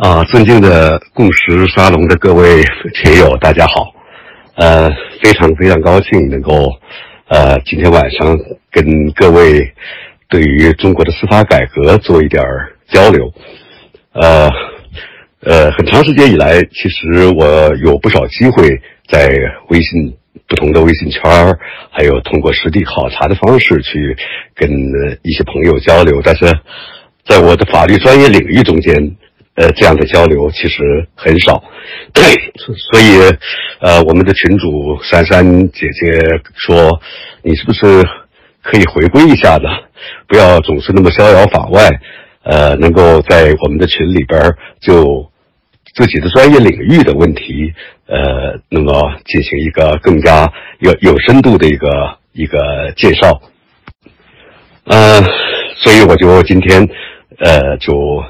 啊，尊敬的共识沙龙的各位铁友，大家好。呃，非常非常高兴能够，呃，今天晚上跟各位对于中国的司法改革做一点交流。呃，呃，很长时间以来，其实我有不少机会在微信不同的微信圈还有通过实地考察的方式去跟一些朋友交流，但是在我的法律专业领域中间。呃，这样的交流其实很少，对，所以，呃，我们的群主珊珊姐姐说，你是不是可以回归一下子，不要总是那么逍遥法外，呃，能够在我们的群里边就自己的专业领域的问题，呃，那么进行一个更加有有深度的一个一个介绍，呃，所以我就今天，呃，就。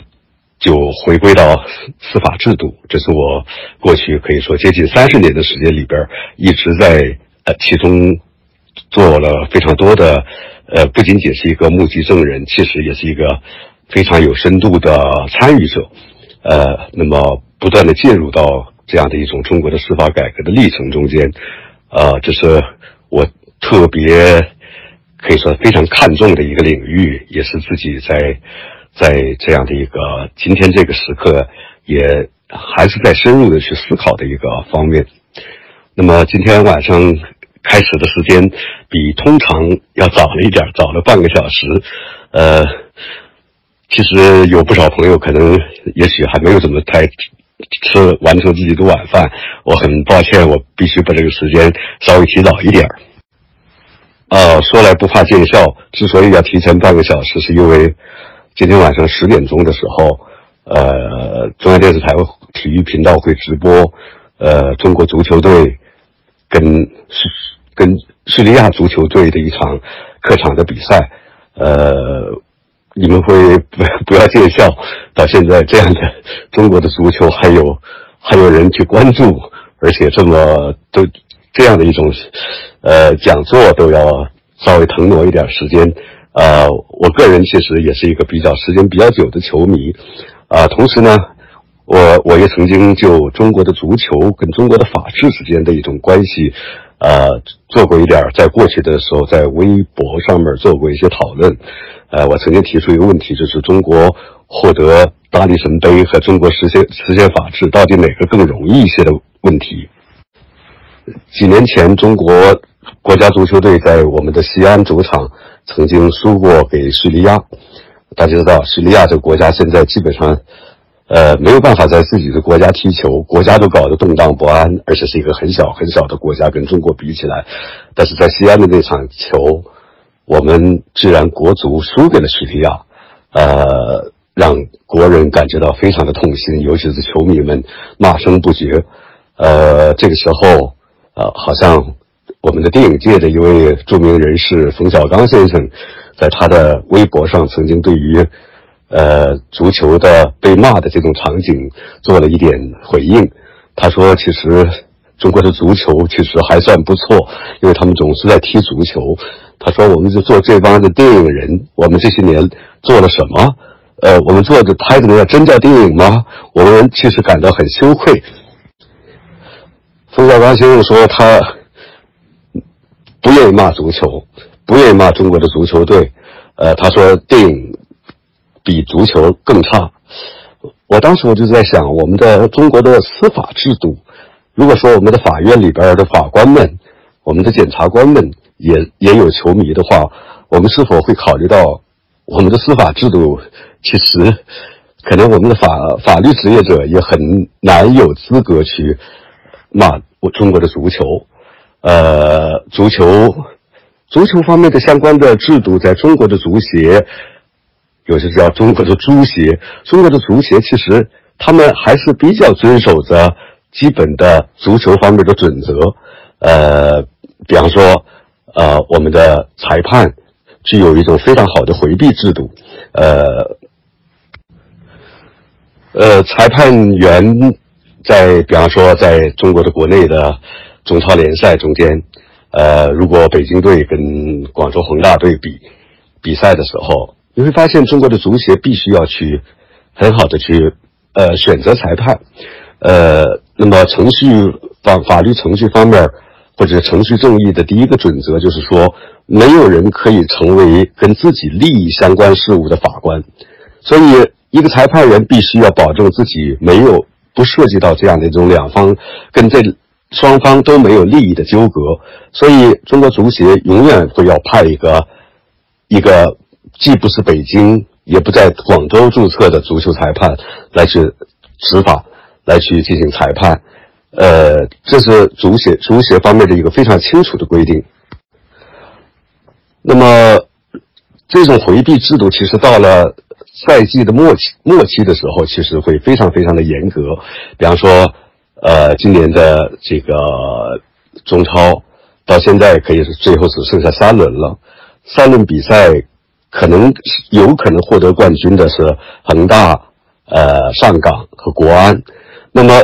就回归到司法制度，这是我过去可以说接近三十年的时间里边一直在呃其中做了非常多的呃，不仅仅是一个目击证人，其实也是一个非常有深度的参与者，呃，那么不断的介入到这样的一种中国的司法改革的历程中间，呃，这是我特别可以说非常看重的一个领域，也是自己在。在这样的一个今天这个时刻，也还是在深入的去思考的一个方面。那么今天晚上开始的时间比通常要早了一点，早了半个小时。呃，其实有不少朋友可能也许还没有怎么太吃完成自己的晚饭。我很抱歉，我必须把这个时间稍微提早一点。啊，说来不怕见笑，之所以要提前半个小时，是因为。今天晚上十点钟的时候，呃，中央电视台体育频道会直播，呃，中国足球队跟叙跟叙利亚足球队的一场客场的比赛，呃，你们会不不要见笑，到现在这样的中国的足球还有还有人去关注，而且这么都这样的一种呃讲座都要稍微腾挪一点时间。呃，我个人其实也是一个比较时间比较久的球迷，啊，同时呢，我我也曾经就中国的足球跟中国的法治之间的一种关系，呃，做过一点，在过去的时候在微博上面做过一些讨论，呃，我曾经提出一个问题，就是中国获得大力神杯和中国实现实现法治，到底哪个更容易一些的问题？几年前，中国国家足球队在我们的西安主场。曾经输过给叙利亚，大家知道，叙利亚这个国家现在基本上，呃，没有办法在自己的国家踢球，国家都搞得动荡不安，而且是一个很小很小的国家，跟中国比起来。但是在西安的那场球，我们居然国足输给了叙利亚，呃，让国人感觉到非常的痛心，尤其是球迷们骂声不绝。呃，这个时候，呃，好像。我们的电影界的一位著名人士冯小刚先生，在他的微博上曾经对于，呃，足球的被骂的这种场景做了一点回应。他说：“其实中国的足球其实还算不错，因为他们总是在踢足球。”他说：“我们就做这帮的电影人，我们这些年做了什么？呃，我们做的拍的那叫真叫电影吗？我们其实感到很羞愧。”冯小刚先生说他。不愿意骂足球，不愿意骂中国的足球队，呃，他说电影比足球更差。我当时我就在想，我们的中国的司法制度，如果说我们的法院里边的法官们，我们的检察官们也也有球迷的话，我们是否会考虑到我们的司法制度？其实，可能我们的法法律职业者也很难有资格去骂我中国的足球。呃，足球，足球方面的相关的制度，在中国的足协，有些叫中国的足协，中国的足协其实他们还是比较遵守着基本的足球方面的准则。呃，比方说，呃，我们的裁判具有一种非常好的回避制度。呃，呃，裁判员在比方说在中国的国内的。中超联赛中间，呃，如果北京队跟广州恒大队比比赛的时候，你会发现中国的足协必须要去很好的去呃选择裁判，呃，那么程序法法律程序方面或者程序正义的第一个准则就是说，没有人可以成为跟自己利益相关事务的法官，所以一个裁判员必须要保证自己没有不涉及到这样的一种两方跟这双方都没有利益的纠葛，所以中国足协永远会要派一个一个既不是北京。也不在广州注册的足球裁判来去执法，来去进行裁判，呃，这是足协足协方面的一个非常清楚的规定。那么，这种回避制度其实到了赛季的末期末期的时候，其实会非常非常的严格。比方说，呃，今年的这个中超到现在可以是最后只剩下三轮了，三轮比赛。可能有可能获得冠军的是恒大、呃上港和国安。那么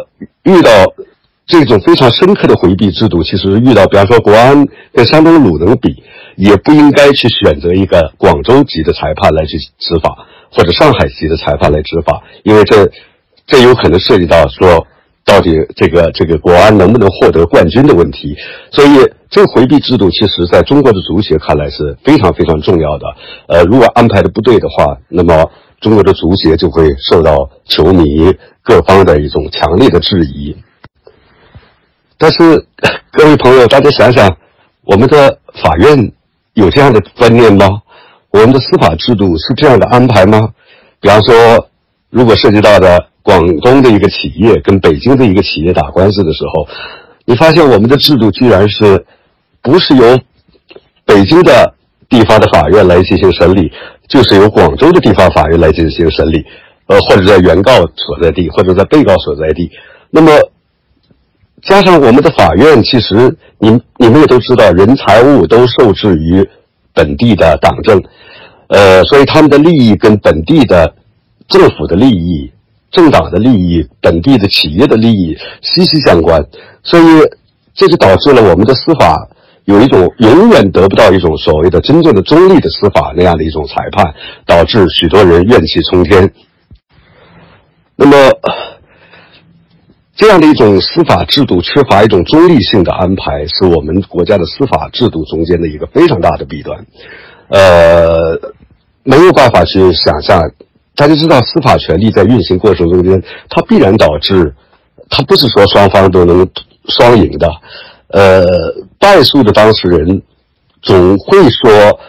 遇到这种非常深刻的回避制度，其实遇到比方说国安跟山东鲁能比，也不应该去选择一个广州级的裁判来去执法，或者上海级的裁判来执法，因为这这有可能涉及到说。到底这个这个国安能不能获得冠军的问题，所以这个回避制度，其实在中国的足协看来是非常非常重要的。呃，如果安排的不对的话，那么中国的足协就会受到球迷各方的一种强烈的质疑。但是，各位朋友，大家想想，我们的法院有这样的观念吗？我们的司法制度是这样的安排吗？比方说，如果涉及到的。广东的一个企业跟北京的一个企业打官司的时候，你发现我们的制度居然是，不是由北京的地方的法院来进行审理，就是由广州的地方法院来进行审理，呃，或者在原告所在地，或者在被告所在地。那么，加上我们的法院，其实你你们也都知道，人财物都受制于本地的党政，呃，所以他们的利益跟本地的政府的利益。政党的利益、本地的企业的利益息息相关，所以这就导致了我们的司法有一种永远得不到一种所谓的真正的中立的司法那样的一种裁判，导致许多人怨气冲天。那么，这样的一种司法制度缺乏一种中立性的安排，是我们国家的司法制度中间的一个非常大的弊端。呃，没有办法去想象。大家知道，司法权力在运行过程中间，它必然导致，它不是说双方都能双赢的，呃，败诉的当事人总会说，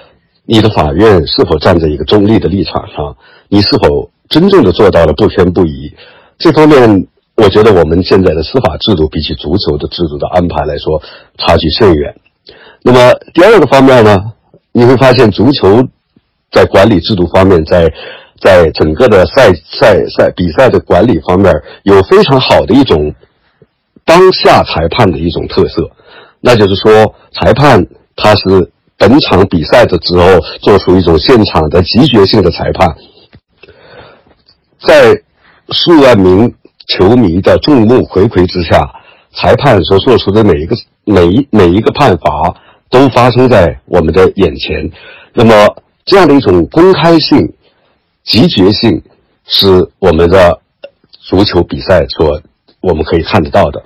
你的法院是否站在一个中立的立场上，你是否真正的做到了不偏不倚？这方面，我觉得我们现在的司法制度比起足球的制度的安排来说，差距甚远。那么第二个方面呢，你会发现足球在管理制度方面在。在整个的赛赛赛比赛的管理方面，有非常好的一种当下裁判的一种特色，那就是说，裁判他是本场比赛的时候做出一种现场的集决性的裁判，在数万名球迷的众目睽睽之下，裁判所做出的每一个每一每一个判罚都发生在我们的眼前，那么这样的一种公开性。集决性是我们的足球比赛所我们可以看得到的。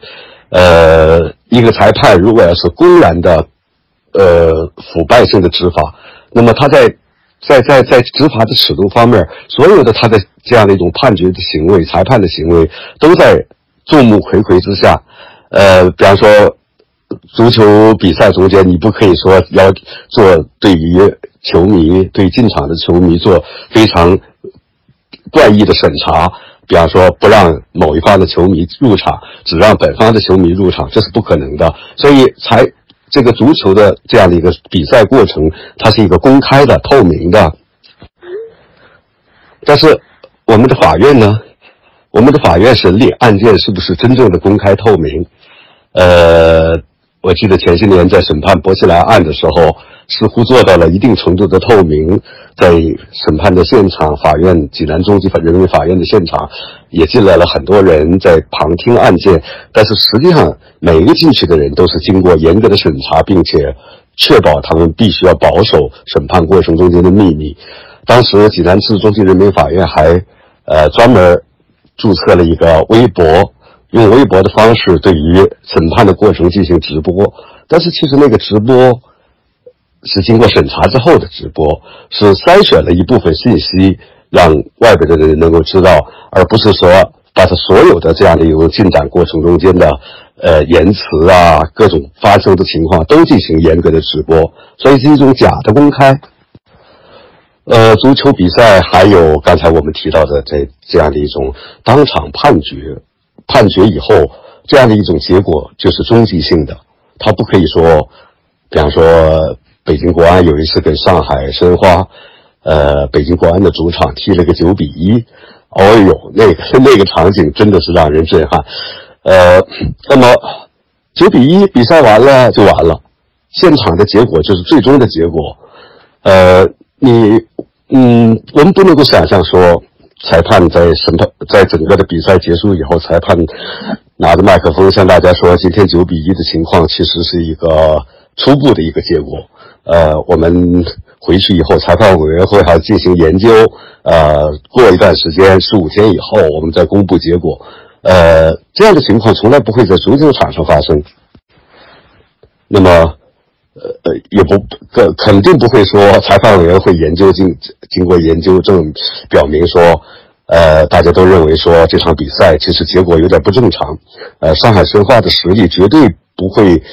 呃，一个裁判如果要是公然的呃腐败性的执法，那么他在在在在执法的尺度方面，所有的他的这样的一种判决的行为、裁判的行为，都在众目睽睽之下。呃，比方说足球比赛中间，你不可以说要做对于球迷对进场的球迷做非常。怪异的审查，比方说不让某一方的球迷入场，只让本方的球迷入场，这是不可能的。所以才这个足球的这样的一个比赛过程，它是一个公开的、透明的。但是我们的法院呢？我们的法院审理案件是不是真正的公开透明？呃，我记得前些年在审判薄熙来案的时候。似乎做到了一定程度的透明，在审判的现场，法院济南中级人民法院的现场，也进来了很多人在旁听案件。但是实际上，每一个进去的人都是经过严格的审查，并且确保他们必须要保守审判过程中间的秘密。当时济南市中级人民法院还，呃，专门注册了一个微博，用微博的方式对于审判的过程进行直播。但是其实那个直播是经过审查之后的直播，是筛选了一部分信息，让外边的人能够知道，而不是说把他所有的这样的一种进展过程中间的呃言辞啊，各种发生的情况都进行严格的直播，所以是一种假的公开。呃，足球比赛还有刚才我们提到的这这样的一种当场判决，判决以后这样的一种结果就是终极性的，他不可以说，比方说北京国安有一次跟上海申花，呃，北京国安的主场踢了个九比一，哦呦，那个 那个场景真的是让人震撼，呃，那么九比一比赛完了就完了，现场的结果就是最终的结果，呃。你，嗯，我们不能够想象说，裁判在审判，在整个的比赛结束以后，裁判拿着麦克风向大家说，今天九比一的情况其实是一个初步的一个结果。呃，我们回去以后，裁判委员会还进行研究。呃，过一段时间，十五天以后，我们再公布结果。呃，这样的情况从来不会在足球场上发生。那么。呃呃，也不肯肯定不会说裁判委员会研究经经过研究证表明说，呃，大家都认为说这场比赛其实结果有点不正常，呃，上海申花的实力绝对不会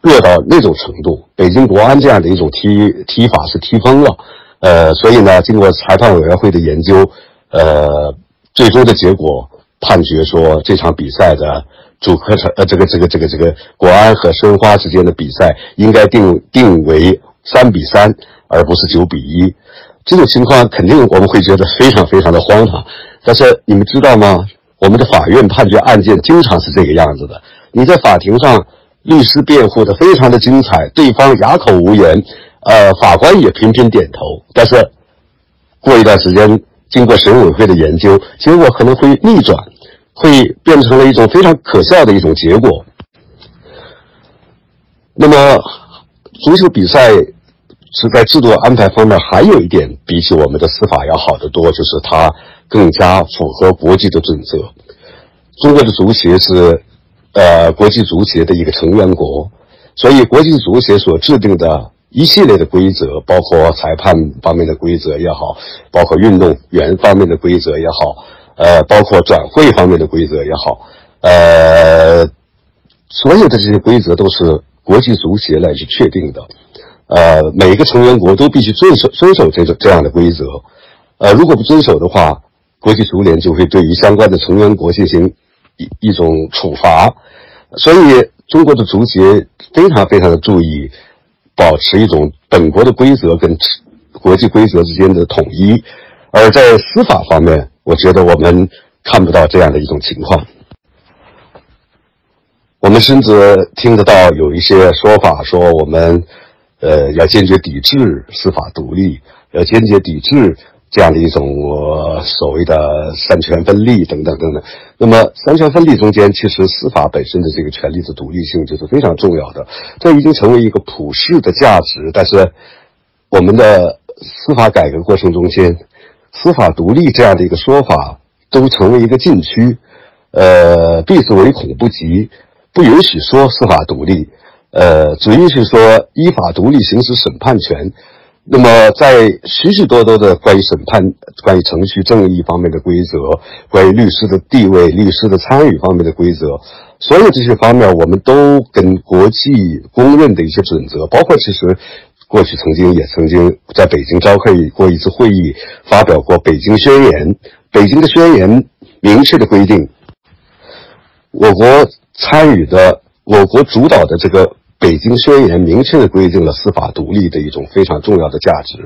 弱到那种程度，北京国安这样的一种踢踢法是踢疯了，呃，所以呢，经过裁判委员会的研究，呃，最终的结果判决说这场比赛的。主客场呃，这个这个这个这个国安和申花之间的比赛应该定定为三比三，而不是九比一。这种情况肯定我们会觉得非常非常的荒唐。但是你们知道吗？我们的法院判决案件经常是这个样子的。你在法庭上，律师辩护的非常的精彩，对方哑口无言，呃，法官也频频点头。但是过一段时间，经过审委会的研究，结果可能会逆转。会变成了一种非常可笑的一种结果。那么，足球比赛是在制度安排方面还有一点比起我们的司法要好得多，就是它更加符合国际的准则。中国的足协是呃国际足协的一个成员国，所以国际足协所制定的一系列的规则，包括裁判方面的规则也好，包括运动员方面的规则也好。呃，包括转会方面的规则也好，呃，所有的这些规则都是国际足协来去确定的，呃，每一个成员国都必须遵守遵守这个这样的规则，呃，如果不遵守的话，国际足联就会对于相关的成员国进行一一种处罚，所以中国的足协非常非常的注意保持一种本国的规则跟国际规则之间的统一，而在司法方面。我觉得我们看不到这样的一种情况。我们甚至听得到有一些说法，说我们呃要坚决抵制司法独立，要坚决抵制这样的一种所谓的三权分立等等等等。那么三权分立中间，其实司法本身的这个权利的独立性就是非常重要的，这已经成为一个普世的价值。但是我们的司法改革过程中间。司法独立这样的一个说法，都成为一个禁区，呃，避之唯恐不及，不允许说司法独立，呃，只允许说依法独立行使审判权。那么，在许许多多的关于审判、关于程序正义方面的规则，关于律师的地位、律师的参与方面的规则，所有这些方面，我们都跟国际公认的一些准则，包括其实。过去曾经也曾经在北京召开过一次会议，发表过《北京宣言》。北京的宣言明确的规定，我国参与的、我国主导的这个《北京宣言》明确的规定了司法独立的一种非常重要的价值。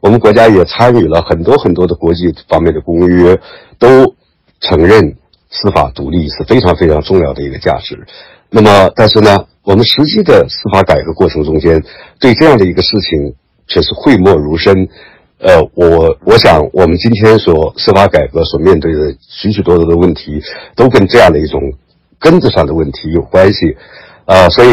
我们国家也参与了很多很多的国际方面的公约，都承认司法独立是非常非常重要的一个价值。那么，但是呢？我们实际的司法改革过程中间，对这样的一个事情却是讳莫如深。呃，我我想，我们今天所司法改革所面对的许许多多的问题，都跟这样的一种根子上的问题有关系。啊，所以，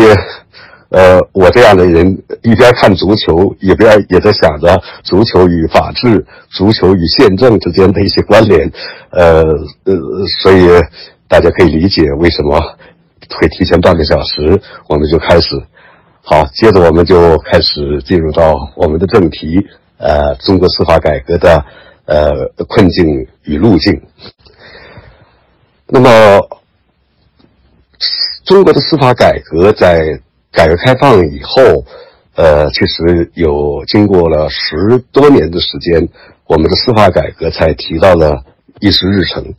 呃，我这样的人一边看足球，一边也在想着足球与法治、足球与宪政之间的一些关联。呃呃，所以大家可以理解为什么会提前半个小时，我们就开始。好，接着我们就开始进入到我们的正题，呃，中国司法改革的呃困境与路径。那么，中国的司法改革在改革开放以后，呃，其实有经过了十多年的时间，我们的司法改革才提到了议事日程。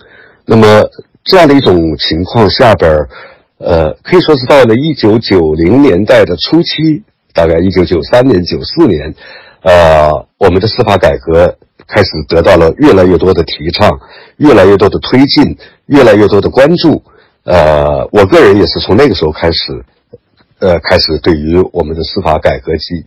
那么这样的一种情况下边呃，可以说是到了一九九零年代的初期，大概一九九三年、九四年，呃，我们的司法改革开始得到了越来越多的提倡，越来越多的推进，越来越多的关注。呃，我个人也是从那个时候开始，呃，开始对于我们的司法改革及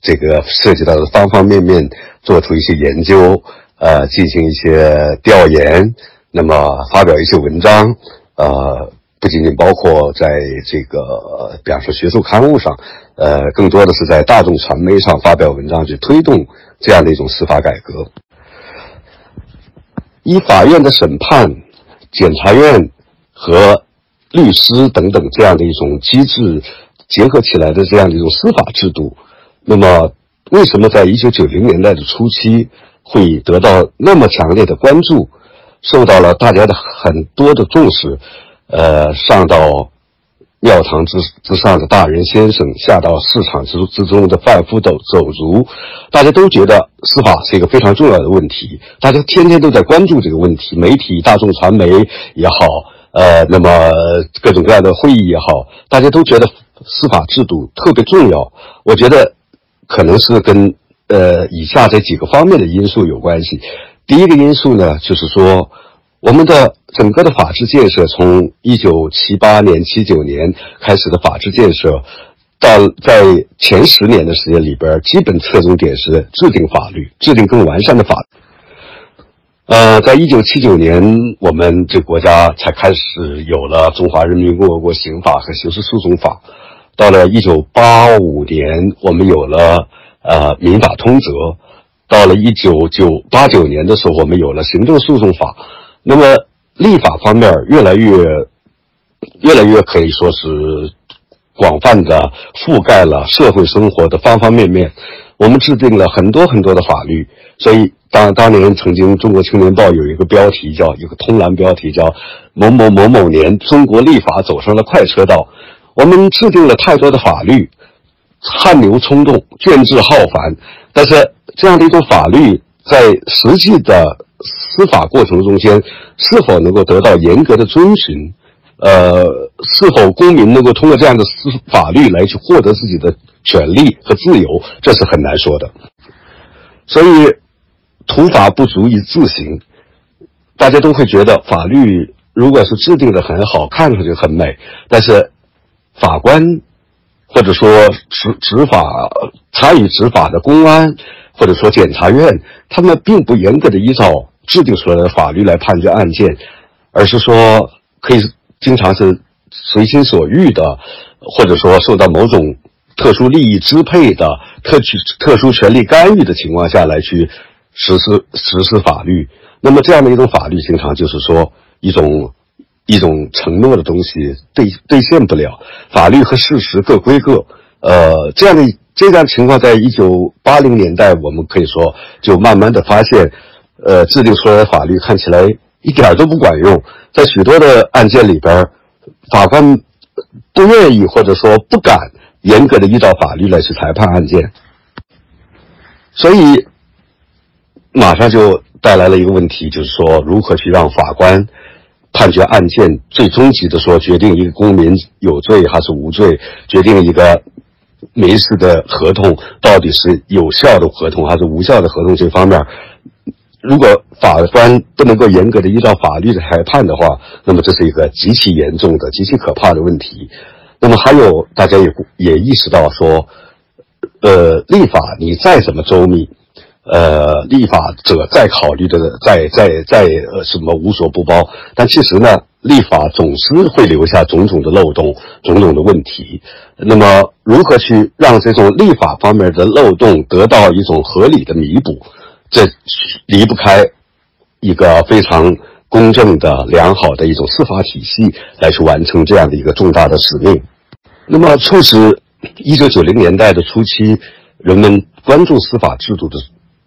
这个涉及到的方方面面做出一些研究，呃，进行一些调研，那么发表一些文章，呃。不仅仅包括在这个，比方说学术刊物上，呃，更多的是在大众传媒上发表文章，去推动这样的一种司法改革。以法院的审判、检察院和律师等等这样的一种机制结合起来的这样的一种司法制度，那么为什么在一九九零年代的初期会得到那么强烈的关注，受到了大家的很多的重视？呃，上到庙堂之之上的大人先生，下到市场之之中的贩夫走走卒，大家都觉得司法是一个非常重要的问题，大家天天都在关注这个问题，媒体、大众传媒也好，呃，那么各种各样的会议也好，大家都觉得司法制度特别重要。我觉得可能是跟呃以下这几个方面的因素有关系。第一个因素呢，就是说。我们的整个的法治建设，从一九七八年、七九年开始的法治建设，到在前十年的时间里边，基本侧重点是制定法律，制定更完善的法。呃，在一九七九年，我们这国家才开始有了《中华人民共和国刑法》和《刑事诉讼法》。到了一九八五年，我们有了呃《民法通则》。到了一九九八九年的时候，我们有了《行政诉讼法》。那么，立法方面越来越、越来越可以说是广泛的覆盖了社会生活的方方面面。我们制定了很多很多的法律，所以当当年曾经《中国青年报》有一个标题叫一个通栏标题叫“某某某某年，中国立法走上了快车道”。我们制定了太多的法律，汗牛充栋，卷帙浩繁，但是这样的一种法律在实际的。司法过程中间是否能够得到严格的遵循？呃，是否公民能够通过这样的司法律来去获得自己的权利和自由？这是很难说的。所以，土法不足以自行，大家都会觉得法律如果是制定的很好，看上去很美，但是法官或者说执执法参与执法的公安或者说检察院，他们并不严格的依照。制定出来的法律来判决案件，而是说可以经常是随心所欲的，或者说受到某种特殊利益支配的特区特殊权利干预的情况下来去实施实施法律。那么这样的一种法律，经常就是说一种一种承诺的东西兑兑现不了，法律和事实各归各。呃，这样的这样情况，在一九八零年代，我们可以说就慢慢的发现。呃，制定出来的法律看起来一点都不管用，在许多的案件里边，法官不愿意或者说不敢严格的依照法律来去裁判案件，所以马上就带来了一个问题，就是说如何去让法官判决案件最终极的说决定一个公民有罪还是无罪，决定一个民事的合同到底是有效的合同还是无效的合同这方面。如果法官不能够严格的依照法律的裁判的话，那么这是一个极其严重的、极其可怕的问题。那么还有，大家也也意识到说，呃，立法你再怎么周密，呃，立法者再考虑的，再再再呃什么无所不包，但其实呢，立法总是会留下种种的漏洞、种种的问题。那么，如何去让这种立法方面的漏洞得到一种合理的弥补？这离不开一个非常公正的、良好的一种司法体系来去完成这样的一个重大的使命。那么，促使一九九零年代的初期人们关注司法制度的。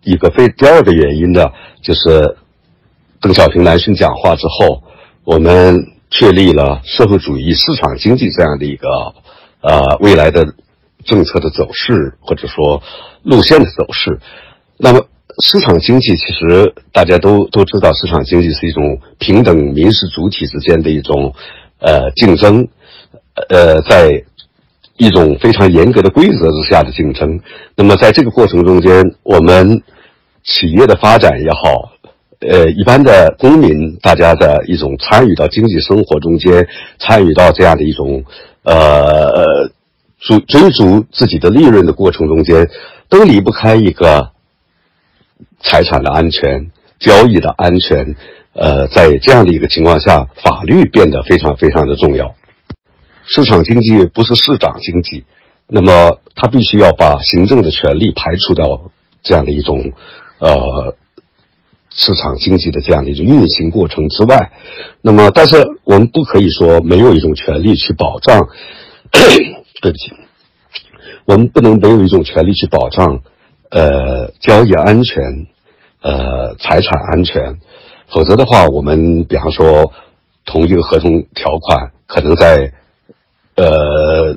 一个非第二个原因呢，就是邓小平南巡讲话之后，我们确立了社会主义市场经济这样的一个呃未来的政策的走势或者说路线的走势。那么市场经济其实大家都都知道，市场经济是一种平等民事主体之间的一种呃竞争，呃在。一种非常严格的规则之下的竞争，那么在这个过程中间，我们企业的发展也好，呃，一般的公民大家的一种参与到经济生活中间，参与到这样的一种呃追追逐自己的利润的过程中间，都离不开一个财产的安全、交易的安全。呃，在这样的一个情况下，法律变得非常非常的重要。市场经济不是市长经济，那么他必须要把行政的权利排除掉这样的一种，呃，市场经济的这样的一种运行过程之外。那么，但是我们不可以说没有一种权利去保障，对不起，我们不能没有一种权利去保障，呃，交易安全，呃，财产安全，否则的话，我们比方说同一个合同条款可能在。呃，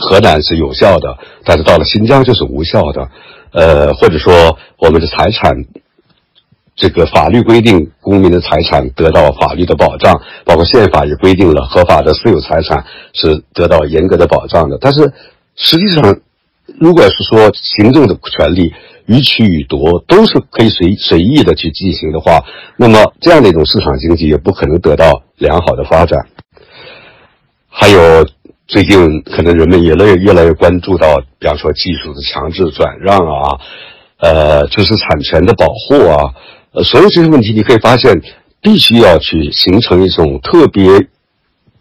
河南是有效的，但是到了新疆就是无效的。呃，或者说我们的财产，这个法律规定公民的财产得到法律的保障，包括宪法也规定了合法的私有财产是得到严格的保障的。但是实际上，如果是说行政的权利予取予夺都是可以随随意的去进行的话，那么这样的一种市场经济也不可能得到良好的发展。还有。最近可能人们也越越来越关注到，比方说技术的强制转让啊，呃，知识产权的保护啊，呃，所有这些问题，你可以发现，必须要去形成一种特别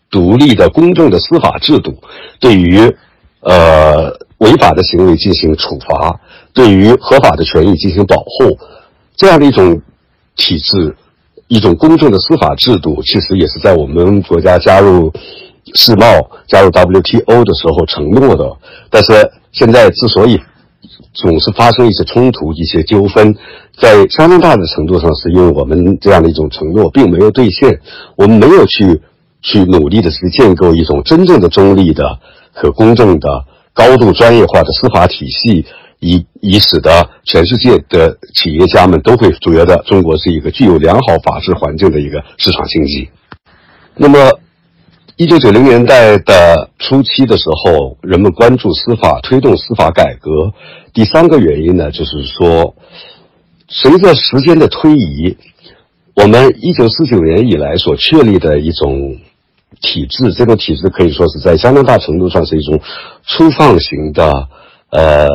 独立的公正的司法制度，对于呃法的行为进行处罚，对于合法的权益进行保护，这样的一种体制，一种公正的司法制度，其实也是在我们国家加入。世贸加入 WTO 的时候承诺的，但是现在之所以总是发生一些冲突、一些纠纷，在相当大的程度上是因为我们这样的一种承诺并没有兑现，我们没有去去努力的去建构一种真正的中立的和公正的、高度专业化的司法体系，以以使得全世界的企业家们都会觉得中国是一个具有良好法治环境的一个市场经济。那么。一九九零年代的初期的时候，人们关注司法，推动司法改革。第三个原因呢，就是说，随着时间的推移，我们一九四九年以来所确立的一种体制，这种体制可以说是在相当大程度上是一种粗放型的，呃，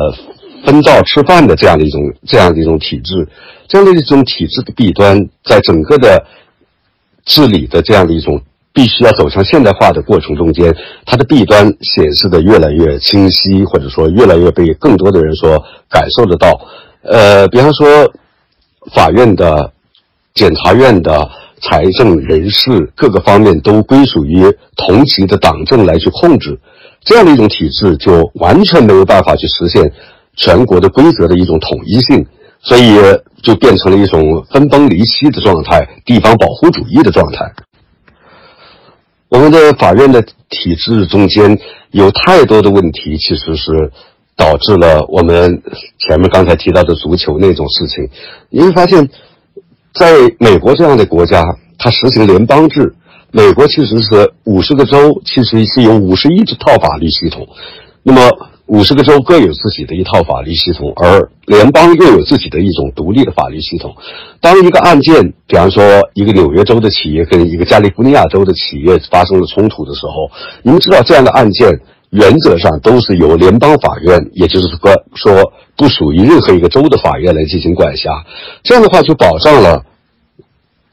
分灶吃饭的这样的一种这样的一种体制。这样的一种体制的弊端，在整个的治理的这样的一种。必须要走向现代化的过程中间，它的弊端显示的越来越清晰，或者说越来越被更多的人所感受得到。呃，比方说，法院的、检察院的、财政、人事各个方面都归属于同级的党政来去控制，这样的一种体制就完全没有办法去实现全国的规则的一种统一性，所以就变成了一种分崩离析的状态，地方保护主义的状态。我们的法院的体制中间有太多的问题，其实是导致了我们前面刚才提到的足球那种事情。你会发现，在美国这样的国家，它实行联邦制，美国其实是五十个州，其实是有五十一套法律系统。那么。五十个州各有自己的一套法律系统，而联邦又有自己的一种独立的法律系统。当一个案件，比方说一个纽约州的企业跟一个加利福尼亚州的企业发生了冲突的时候，你们知道这样的案件原则上都是由联邦法院，也就是说说不属于任何一个州的法院来进行管辖。这样的话就保障了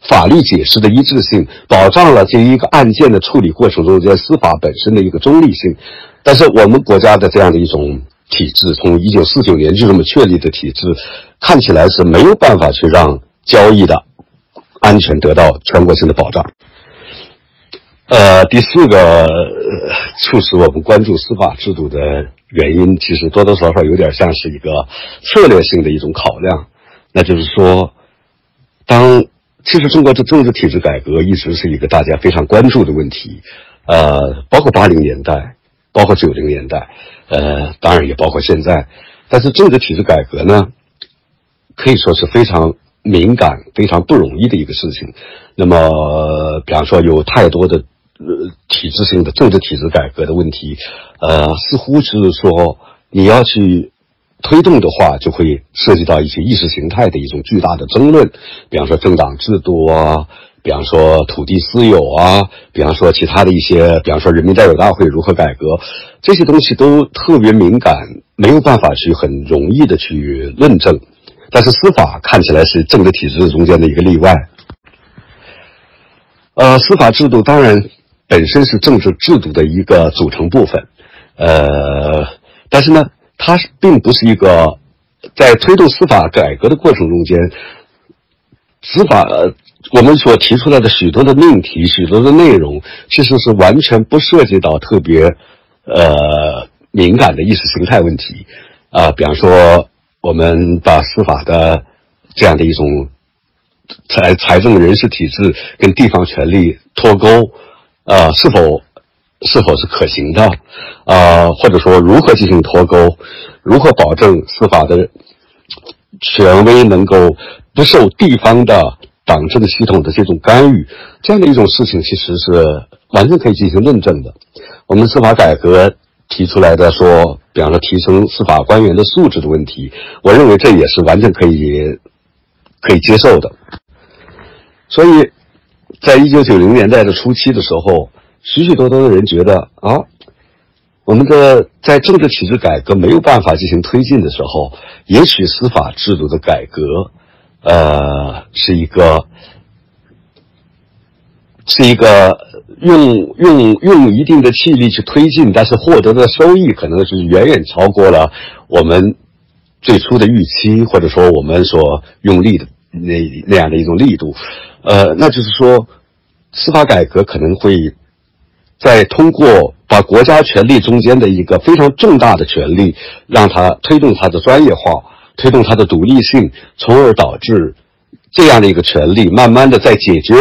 法律解释的一致性，保障了这一个案件的处理过程中间司法本身的一个中立性。但是我们国家的这样的一种体制，从一九四九年就这么确立的体制，看起来是没有办法去让交易的安全得到全国性的保障。呃，第四个促使我们关注司法制度的原因，其实多多少少有点像是一个策略性的一种考量。那就是说，当其实中国的政治体制改革一直是一个大家非常关注的问题，呃，包括八零年代，包括九零年代，呃，当然也包括现在。但是政治体制改革呢，可以说是非常敏感、非常不容易的一个事情。那么，比方说有太多的。呃，体制性的政治体制改革的问题，呃，似乎是说你要去推动的话，就会涉及到一些意识形态的一种巨大的争论，比方说政党制度啊，比方说土地私有啊，比方说其他的一些，比方说人民代表大会如何改革，这些东西都特别敏感，没有办法去很容易的去论证。但是司法看起来是政治体制中间的一个例外。呃，司法制度当然。本身是政治制度的一个组成部分，呃，但是呢，它并不是一个在推动司法改革的过程中间，司法我们所提出来的许多的命题、许多的内容，其实是完全不涉及到特别呃敏感的意识形态问题啊。比方说，我们把司法的这样的一种财财政人事体制跟地方权力脱钩。呃，是否是否是可行的？啊，或者说如何进行脱钩？如何保证司法的权威能够不受地方的党政系统的这种干预？这样的一种事情，其实是完全可以进行论证的。我们司法改革提出来的说，比方说提升司法官员的素质的问题，我认为这也是完全可以可以接受的。所以。在一九九零年代的初期的时候，许许多多的人觉得啊，我们的在政治体制改革没有办法进行推进的时候，也许司法制度的改革，呃，是一个是一个用用用一定的气力去推进，但是获得的收益可能是远远超过了我们最初的预期，或者说我们所用力的那那样的一种力度。呃，那就是说，司法改革可能会在通过把国家权力中间的一个非常重大的权力，让它推动它的专业化，推动它的独立性，从而导致这样的一个权利，慢慢的在解决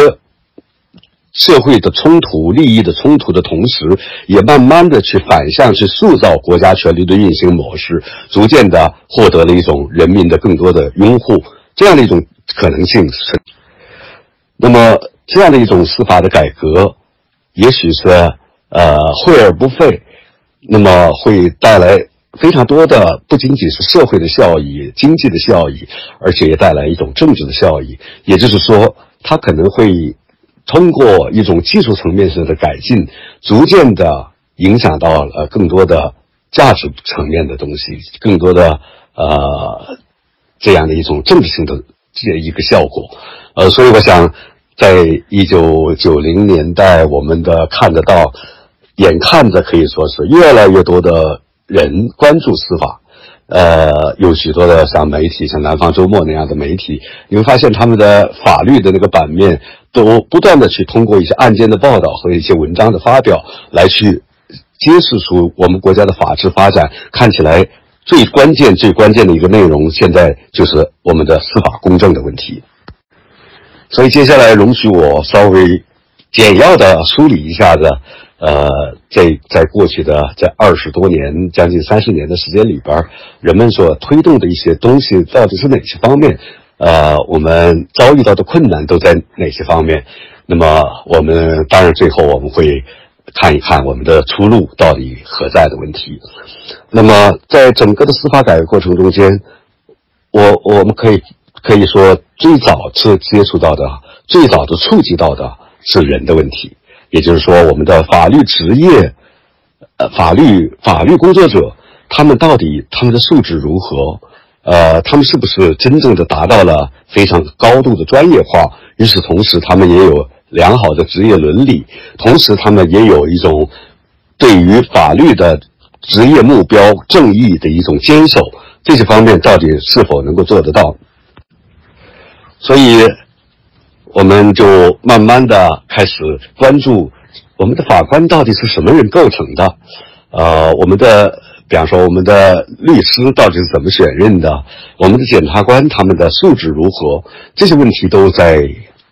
社会的冲突、利益的冲突的同时，也慢慢的去反向去塑造国家权力的运行模式，逐渐的获得了一种人民的更多的拥护，这样的一种可能性是。那么这样的一种司法的改革，也许是呃惠而不费，那么会带来非常多的不仅仅是社会的效益、经济的效益，而且也带来一种政治的效益。也就是说，它可能会通过一种技术层面上的改进，逐渐的影响到了更多的价值层面的东西，更多的呃这样的一种政治性的这一个效果。呃，所以我想。在一九九零年代，我们的看得到，眼看着可以说是越来越多的人关注司法，呃，有许多的像媒体，像南方周末那样的媒体，你会发现他们的法律的那个版面都不断的去通过一些案件的报道和一些文章的发表，来去揭示出我们国家的法治发展看起来最关键、最关键的一个内容，现在就是我们的司法公正的问题。所以接下来容许我稍微简要的梳理一下子，呃，在在过去的这二十多年、将近三十年的时间里边，人们所推动的一些东西到底是哪些方面？呃，我们遭遇到的困难都在哪些方面？那么我们当然最后我们会看一看我们的出路到底何在的问题。那么在整个的司法改革过程中间，我我们可以。可以说，最早是接触到的、最早的触及到的是人的问题，也就是说，我们的法律职业，呃法律法律工作者，他们到底他们的素质如何？呃，他们是不是真正的达到了非常高度的专业化？与此同时，他们也有良好的职业伦理，同时他们也有一种对于法律的职业目标正义的一种坚守。这些方面到底是否能够做得到？所以，我们就慢慢的开始关注我们的法官到底是什么人构成的？呃，我们的。比方说，我们的律师到底是怎么选任的？我们的检察官他们的素质如何？这些问题都在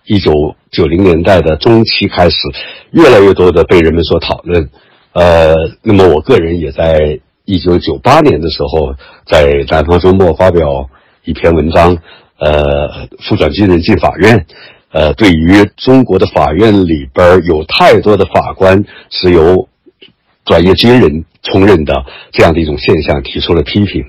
一九九零年代的中期开始，越来越多的被人们所讨论。呃，那么我个人也在一九九八年的时候，在《南方周末》发表一篇文章，呃，副转军人进法院。呃，对于中国的法院里边有太多的法官是由专业军人。充任的这样的一种现象提出了批评，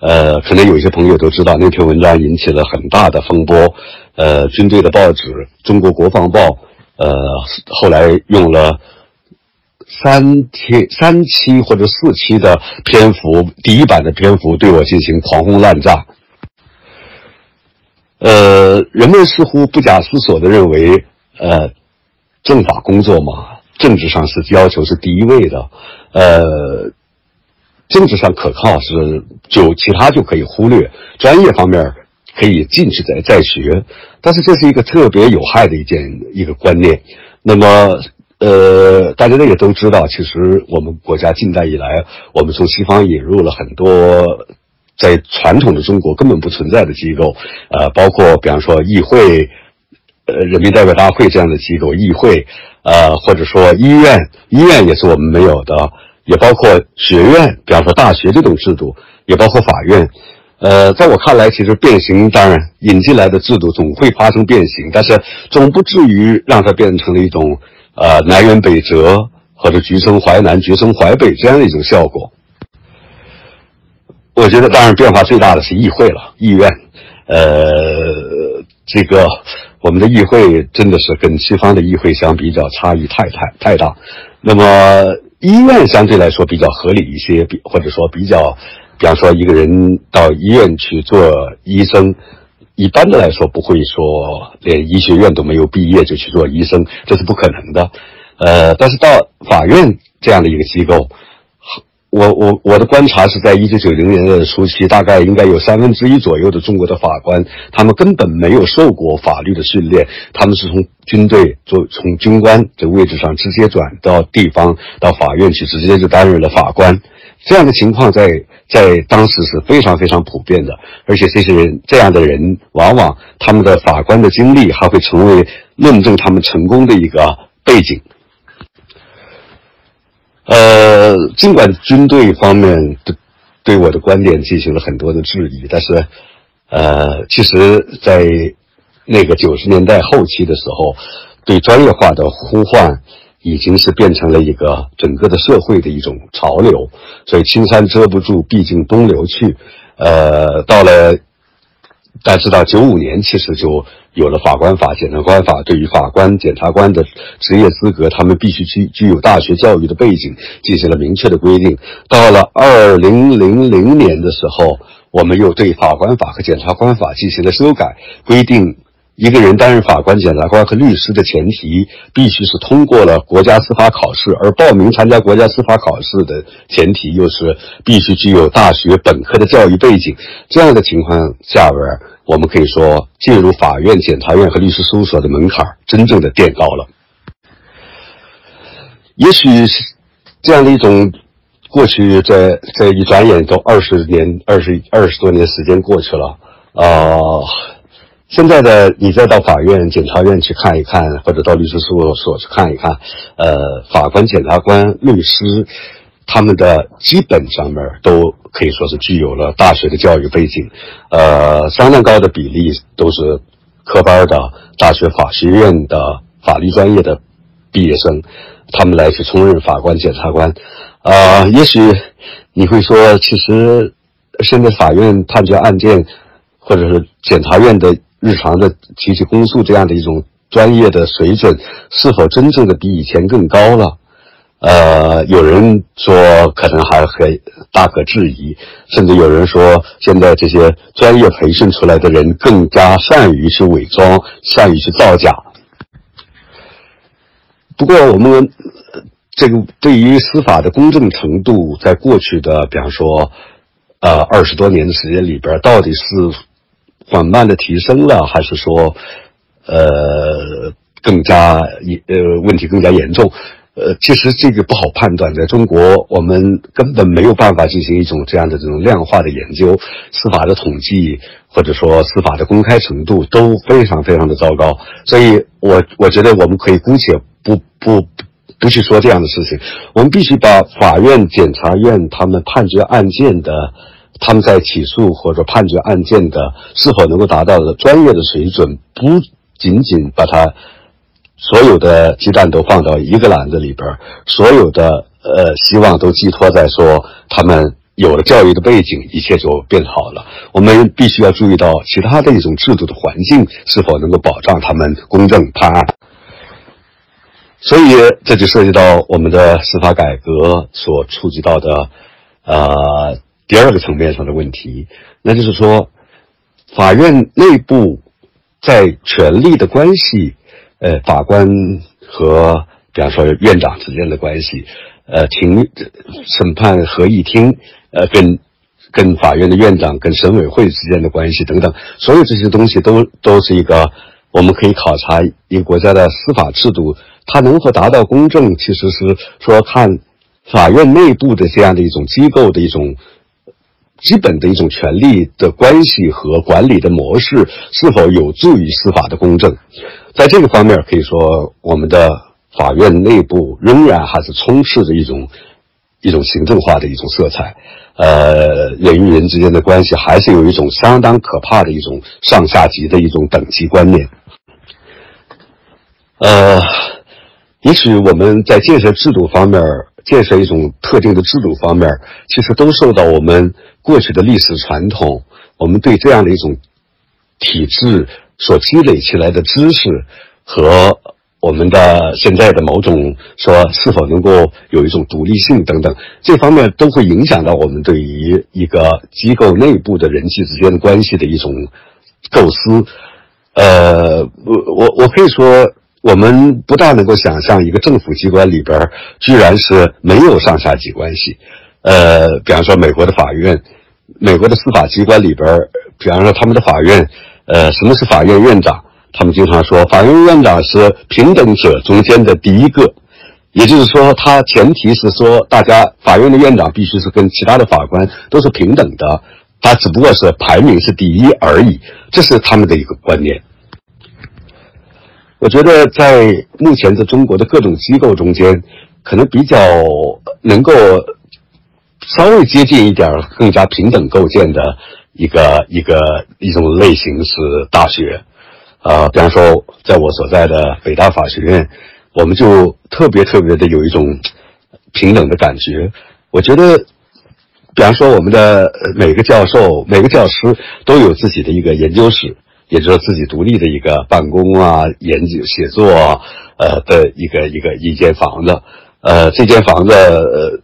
呃，可能有些朋友都知道那篇文章引起了很大的风波，呃，军队的报纸《中国国防报》呃，后来用了三期、三期或者四期的篇幅，第一版的篇幅对我进行狂轰滥炸，呃，人们似乎不假思索的认为，呃，政法工作嘛，政治上是要求是第一位的。呃，政治上可靠是就其他就可以忽略，专业方面可以进去再再学，但是这是一个特别有害的一件一个观念。那么，呃，大家也都知道，其实我们国家近代以来，我们从西方引入了很多在传统的中国根本不存在的机构，呃，包括比方说议会。呃，人民代表大会这样的机构，议会，呃，或者说医院，医院也是我们没有的，也包括学院，比方说大学这种制度，也包括法院。呃，在我看来，其实变形当然引进来的制度总会发生变形，但是总不至于让它变成了一种呃南辕北辙或者橘生淮南、橘生淮北这样的一种效果。我觉得，当然变化最大的是议会了，议院，呃，这个。我们的议会真的是跟西方的议会相比较，差异太太太大。那么医院相对来说比较合理一些，比或者说比较，比方说一个人到医院去做医生，一般的来说不会说连医学院都没有毕业就去做医生，这是不可能的。呃，但是到法院这样的一个机构。我我我的观察是在一九九零年的初期，大概应该有三分之一左右的中国的法官，他们根本没有受过法律的训练，他们是从军队做从军官这个位置上直接转到地方到法院去，直接就担任了法官。这样的情况在在当时是非常非常普遍的，而且这些人这样的人，往往他们的法官的经历还会成为论证他们成功的一个背景。呃，尽管军队方面对对我的观点进行了很多的质疑，但是，呃，其实，在那个九十年代后期的时候，对专业化的呼唤已经是变成了一个整个的社会的一种潮流。所以，青山遮不住，毕竟东流去。呃，到了。大家知道九五年，其实就有了法官法、检察官法，对于法官、检察官的职业资格，他们必须具具有大学教育的背景，进行了明确的规定。到了二零零零年的时候，我们又对法官法和检察官法进行了修改，规定。一个人担任法官、检察官和律师的前提，必须是通过了国家司法考试；而报名参加国家司法考试的前提，又是必须具有大学本科的教育背景。这样的情况下边，我们可以说，进入法院、检察院和律师事务所的门槛真正的垫高了。也许是这样的一种过去，在在一转眼都二十年、二十二十多年时间过去了啊。现在的你再到法院、检察院去看一看，或者到律师事务所去看一看，呃，法官、检察官、律师，他们的基本上面都可以说是具有了大学的教育背景，呃，相当高的比例都是科班的大学法学院的法律专业的毕业生，他们来去充任法官、检察官，啊，也许你会说，其实现在法院判决案件，或者是检察院的。日常的提起公诉这样的一种专业的水准，是否真正的比以前更高了？呃，有人说可能还很大可质疑，甚至有人说现在这些专业培训出来的人更加善于去伪装，善于去造假。不过我们这个对于司法的公正程度，在过去的比方说呃二十多年的时间里边，到底是缓慢的提升了，还是说呃更加呃问题更加严重？呃，其实这个不好判断，在中国我们根本没有办法进行一种这样的这种量化的研究，司法的统计或者说司法的公开程度都非常非常的糟糕，所以我我觉得我们可以姑且不不不去说这样的事情，我们必须把法院、检察院他们判决案件的，他们在起诉或者判决案件的是否能够达到的专业的水准，不仅仅把它。所有的鸡蛋都放到一个篮子里边，所有的呃希望都寄托在说他们有了教育的背景，一切就变好了。我们必须要注意到其他的一种制度的环境是否能够保障他们公正判案。所以这就涉及到我们的司法改革所触及到的呃第二个层面上的问题，那就是说法院内部在权力的关系。呃，法官和比方说院长之间的关系，呃，庭审判合议庭，呃，跟跟法院的院长跟审委会之间的关系等等，所有这些东西都都是一个我们可以考察一个国家的司法制度，它能否达到公正，其实是说看法院内部的这样的一种机构的一种基本的一种权利的关系和管理的模式是否有助于司法的公正。在这个方面，可以说我们的法院内部仍然还是充斥着一种一种行政化的一种色彩，呃，人与人之间的关系还是有一种相当可怕的一种上下级的一种等级观念。呃，也许我们在建设制度方面，建设一种特定的制度方面，其实都受到我们过去的历史传统，我们对这样的一种体制。所积累起来的知识和我们的现在的某种说是否能够有一种独立性等等，这方面都会影响到我们对于一个机构内部的人际之间的关系的一种构思。呃，我我我可以说，我们不大能够想象一个政府机关里边居然是没有上下级关系。呃，比方说美国的法院，美国的司法机关里边，比方说他们的法院。呃，什么是法院院长？他们经常说，法院院长是平等者中间的第一个，也就是说，他前提是说，大家法院的院长必须是跟其他的法官都是平等的，他只不过是排名是第一而已，这是他们的一个观念。我觉得在目前的中国的各种机构中间，可能比较能够稍微接近一点更加平等构建的。一个一个一种类型是大学，啊，比方说在我所在的北大法学院，我们就特别特别的有一种平等的感觉。我觉得，比方说我们的每个教授、每个教师都有自己的一个研究室，也就是自己独立的一个办公啊、研究写作啊呃的一个一个一间房子。呃，这间房子呃，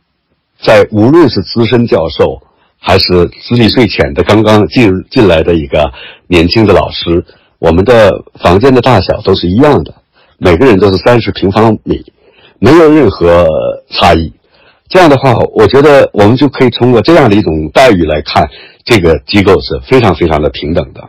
在无论是资深教授。还是资历最浅的，刚刚进进来的一个年轻的老师，我们的房间的大小都是一样的，每个人都是三十平方米，没有任何差异。这样的话，我觉得我们就可以通过这样的一种待遇来看，这个机构是非常非常的平等的。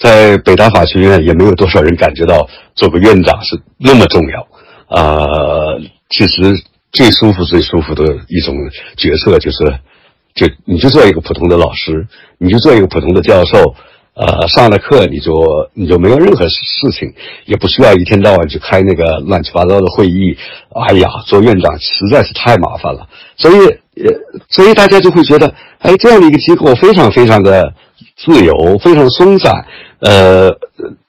在北大法学院，也没有多少人感觉到做个院长是那么重要。呃，其实。最舒服、最舒服的一种角色，就是，就你就做一个普通的老师，你就做一个普通的教授，呃，上了课你就你就没有任何事情，也不需要一天到晚去开那个乱七八糟的会议。哎呀，做院长实在是太麻烦了，所以，呃，所以大家就会觉得，哎，这样的一个机构非常非常的自由，非常松散。呃，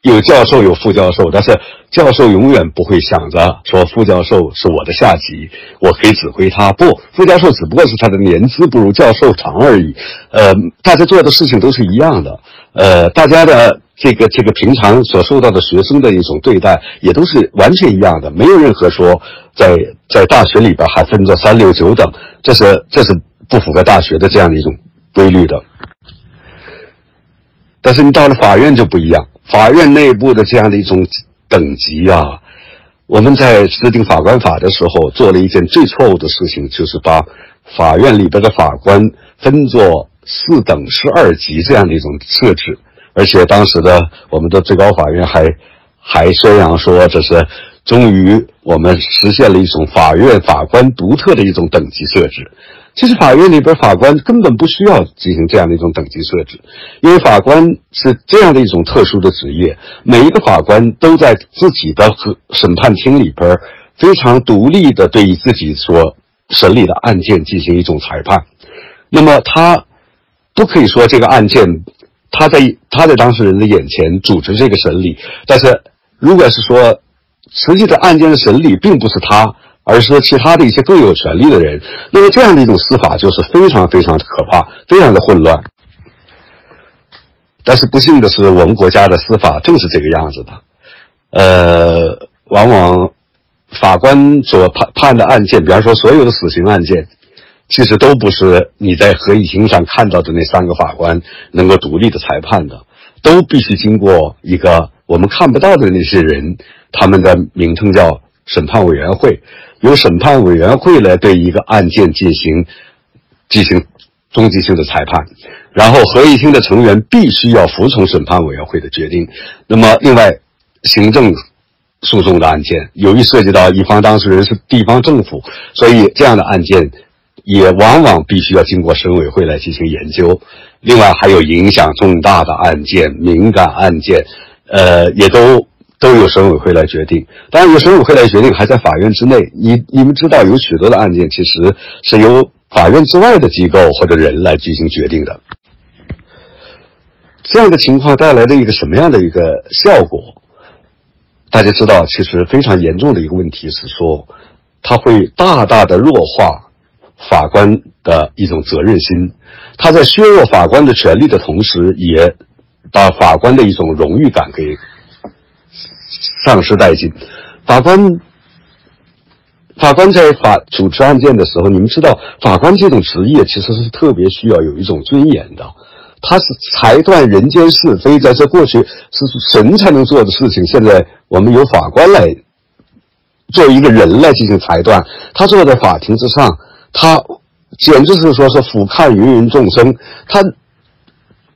有教授有副教授，但是教授永远不会想着说副教授是我的下级，我可以指挥他。不，副教授只不过是他的年资不如教授长而已。呃，大家做的事情都是一样的。呃，大家的这个这个平常所受到的学生的一种对待也都是完全一样的，没有任何说在在大学里边还分着三六九等，这是这是不符合大学的这样的一种规律的。但是你到了法院就不一样，法院内部的这样的一种等级啊，我们在制定法官法的时候做了一件最错误的事情，就是把法院里边的法官分作四等十二级这样的一种设置，而且当时的我们的最高法院还还宣扬说这是。终于，我们实现了一种法院法官独特的一种等级设置。其实，法院里边法官根本不需要进行这样的一种等级设置，因为法官是这样的一种特殊的职业，每一个法官都在自己的审判厅里边非常独立的对于自己所审理的案件进行一种裁判。那么，他不可以说这个案件他在他在当事人的眼前主持这个审理，但是如果是说。实际的案件的审理并不是他，而是其他的一些更有权利的人。那么这样的一种司法就是非常非常可怕，非常的混乱。但是不幸的是，我们国家的司法正是这个样子的。呃，往往法官所判判的案件，比方说所有的死刑案件，其实都不是你在合议庭上看到的那三个法官能够独立的裁判的，都必须经过一个我们看不到的那些人。他们的名称叫审判委员会，由审判委员会来对一个案件进行进行终极性的裁判，然后合议庭的成员必须要服从审判委员会的决定。那么，另外行政诉讼的案件，由于涉及到一方当事人是地方政府，所以这样的案件也往往必须要经过审委会来进行研究。另外，还有影响重大的案件、敏感案件，呃，也都。都由审委会来决定，当然由审委会来决定还在法院之内。你你们知道，有许多的案件其实是由法院之外的机构或者人来进行决定的。这样的情况带来的一个什么样的一个效果？大家知道，其实非常严重的一个问题是说，它会大大的弱化法官的一种责任心。他在削弱法官的权利的同时，也把法官的一种荣誉感给。丧失殆尽。法官，法官在法主持案件的时候，你们知道，法官这种职业其实是特别需要有一种尊严的。他是裁断人间是非，在这过去是神才能做的事情，现在我们由法官来做一个人来进行裁断。他坐在法庭之上，他简直是说是俯瞰芸芸众生。他，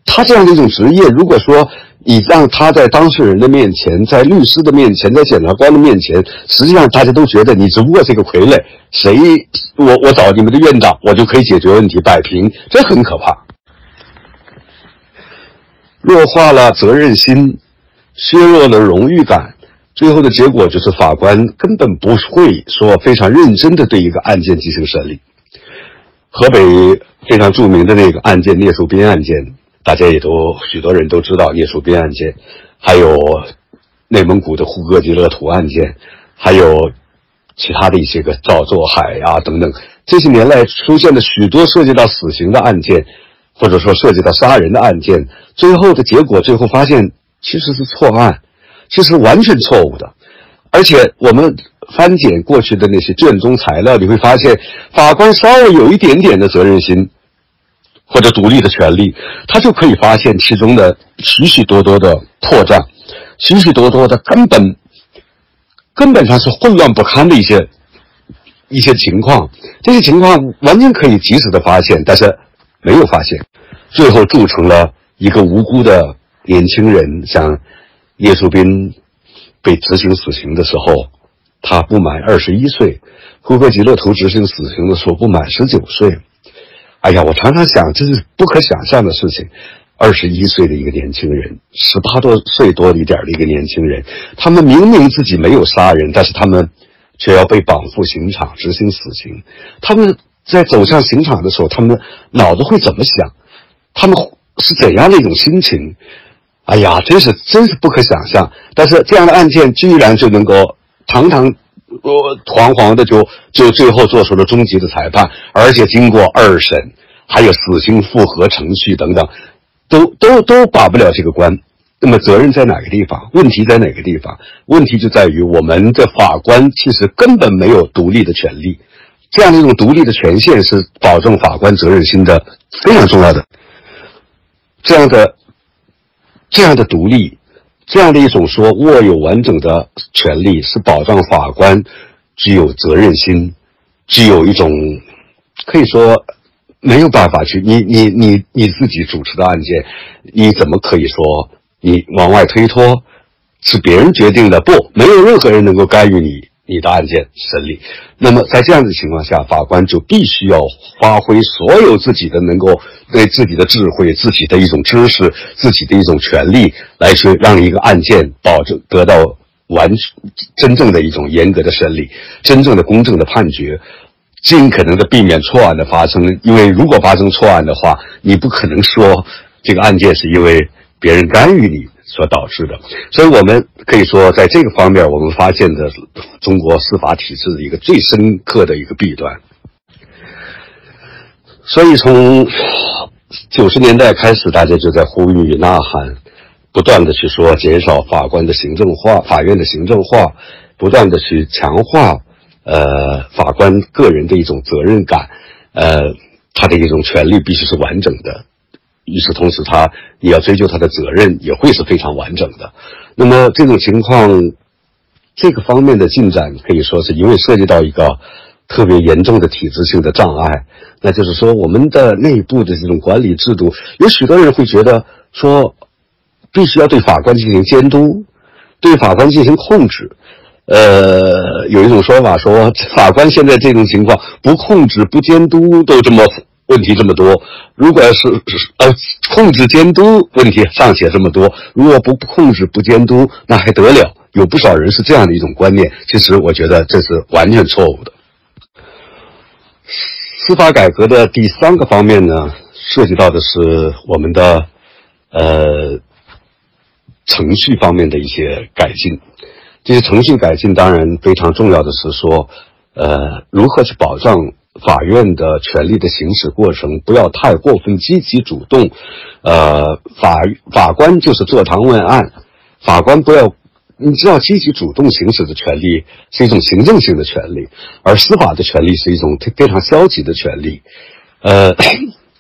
他这样的一种职业，如果说。你让他在当事人的面前，在律师的面前，在检察官的面前，实际上大家都觉得你只不过是个傀儡。谁我我找你们的院长，我就可以解决问题，摆平，这很可怕。弱化了责任心，削弱了荣誉感，最后的结果就是法官根本不会说非常认真的对一个案件进行审理。河北非常著名的那个案件——聂树斌案件。大家也都许多人都知道聂树斌案件，还有内蒙古的呼格吉勒图案件，还有其他的一些个赵作海啊等等，这些年来出现的许多涉及到死刑的案件，或者说涉及到杀人的案件，最后的结果最后发现其实是错案，其实完全错误的，而且我们翻检过去的那些卷宗材料，你会发现法官稍微有一点点的责任心。或者独立的权利，他就可以发现其中的许许多多的破绽，许许多多的根本根本上是混乱不堪的一些一些情况。这些情况完全可以及时的发现，但是没有发现，最后铸成了一个无辜的年轻人，像叶树斌被执行死刑的时候，他不满二十一岁；呼和吉勒图执行死刑的时候不满十九岁。哎呀，我常常想，这是不可想象的事情。二十一岁的一个年轻人，十八多岁多一点的一个年轻人，他们明明自己没有杀人，但是他们却要被绑赴刑场执行死刑。他们在走向刑场的时候，他们脑子会怎么想？他们是怎样的一种心情？哎呀，真是真是不可想象。但是这样的案件居然就能够堂堂。我惶惶的就就最后做出了终极的裁判，而且经过二审，还有死刑复核程序等等，都都都把不了这个关。那么责任在哪个地方？问题在哪个地方？问题就在于我们的法官其实根本没有独立的权利，这样的一种独立的权限是保证法官责任心的非常重要的。这样的这样的独立，这样的一种说握有完整的权利，是保障法官具有责任心，具有一种可以说。没有办法去，你你你你自己主持的案件，你怎么可以说你往外推脱，是别人决定的？不，没有任何人能够干预你你的案件审理。那么在这样的情况下，法官就必须要发挥所有自己的能够对自己的智慧、自己的一种知识、自己的一种权利，来去让一个案件保证得到完真正的一种严格的审理，真正的公正的判决。尽可能的避免错案的发生，因为如果发生错案的话，你不可能说这个案件是因为别人干预你所导致的。所以，我们可以说，在这个方面，我们发现的中国司法体制的一个最深刻的一个弊端。所以，从九十年代开始，大家就在呼吁、呐喊，不断的去说减少法官的行政化、法院的行政化，不断的去强化。呃，法官个人的一种责任感，呃，他的一种权利必须是完整的。与此同时，他你要追究他的责任也会是非常完整的。那么这种情况，这个方面的进展可以说是因为涉及到一个特别严重的体制性的障碍，那就是说我们的内部的这种管理制度，有许多人会觉得说，必须要对法官进行监督，对法官进行控制。呃，有一种说法说，法官现在这种情况，不控制、不监督都这么问题这么多。如果要是呃控制监督问题尚且这么多，如果不控制、不监督，那还得了？有不少人是这样的一种观念。其实我觉得这是完全错误的。司法改革的第三个方面呢，涉及到的是我们的呃程序方面的一些改进。这些程序改进当然非常重要的是说，呃，如何去保障法院的权利的行使过程不要太过分积极主动，呃，法法官就是坐堂问案，法官不要，你知道积极主动行使的权利是一种行政性的权利，而司法的权利是一种非常消极的权利，呃，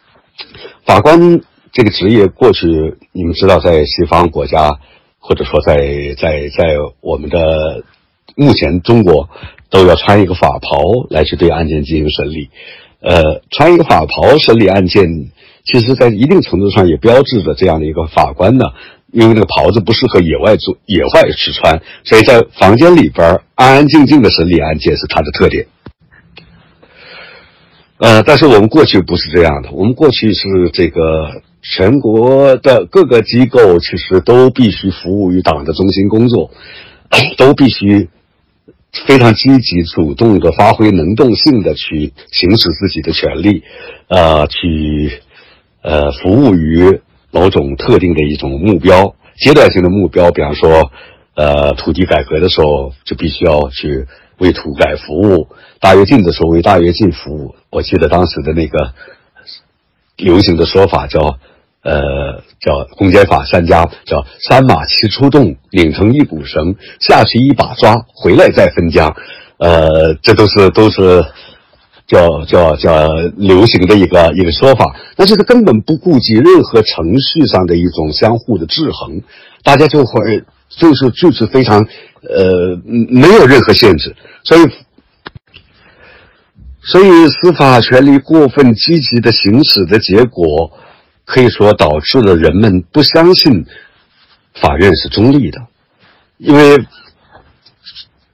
法官这个职业过去你们知道在西方国家。或者说，在在在我们的目前中国，都要穿一个法袍来去对案件进行审理。呃，穿一个法袍审理案件，其实在一定程度上也标志着这样的一个法官呢，因为那个袍子不适合野外做野外去穿，所以在房间里边安安静静的审理案件是它的特点。呃，但是我们过去不是这样的，我们过去是这个。全国的各个机构其实都必须服务于党的中心工作，都必须非常积极主动的发挥能动性的去行使自己的权利，呃，去呃服务于某种特定的一种目标，阶段性的目标，比方说，呃，土地改革的时候就必须要去为土改服务，大跃进的时候为大跃进服务。我记得当时的那个流行的说法叫。呃，叫公检法三家，叫三马齐出动，拧成一股绳，下去一把抓，回来再分家。呃，这都是都是叫叫叫流行的一个一个说法。那这个根本不顾及任何程序上的一种相互的制衡，大家就会就是就是非常呃没有任何限制，所以所以司法权力过分积极的行使的结果。可以说导致了人们不相信法院是中立的，因为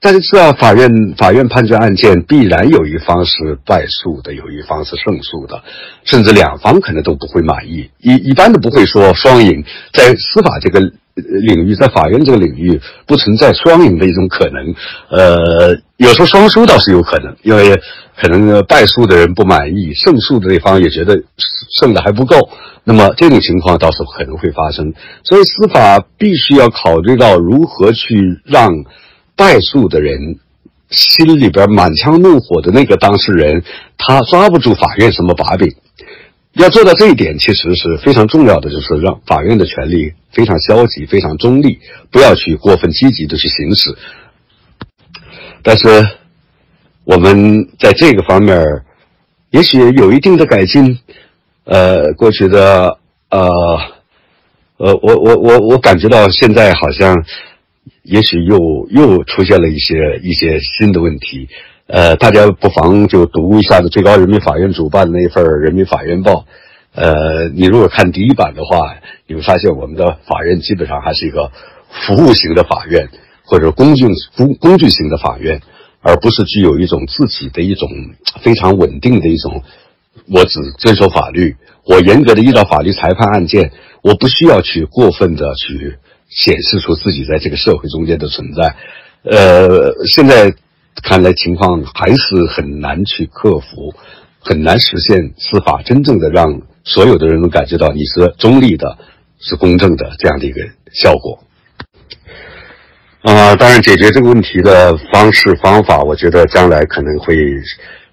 大家知道，法院法院判决案件必然有一方是败诉的，有一方是胜诉的，甚至两方可能都不会满意。一一般都不会说双赢，在司法这个领域，在法院这个领域不存在双赢的一种可能。呃，有时候双输倒是有可能，因为可能败诉的人不满意，胜诉的那方也觉得胜的还不够。那么这种情况倒是可能会发生，所以司法必须要考虑到如何去让败诉的人心里边满腔怒火的那个当事人，他抓不住法院什么把柄，要做到这一点，其实是非常重要的，就是让法院的权力非常消极、非常中立，不要去过分积极的去行使。但是，我们在这个方面，也许有一定的改进。呃，过去的呃，呃，我我我我感觉到现在好像，也许又又出现了一些一些新的问题。呃，大家不妨就读一下子最高人民法院主办的那份《人民法院报》。呃，你如果看第一版的话，你会发现我们的法院基本上还是一个服务型的法院，或者工具工工具型的法院，而不是具有一种自己的一种非常稳定的一种。我只遵守法律，我严格的依照法律裁判案件，我不需要去过分的去显示出自己在这个社会中间的存在。呃，现在。看来情况还是很难去克服，很难实现司法真正的让所有的人都感觉到你是中立的，是公正的这样的一个效果。啊，当然解决这个问题的方式方法，我觉得将来可能会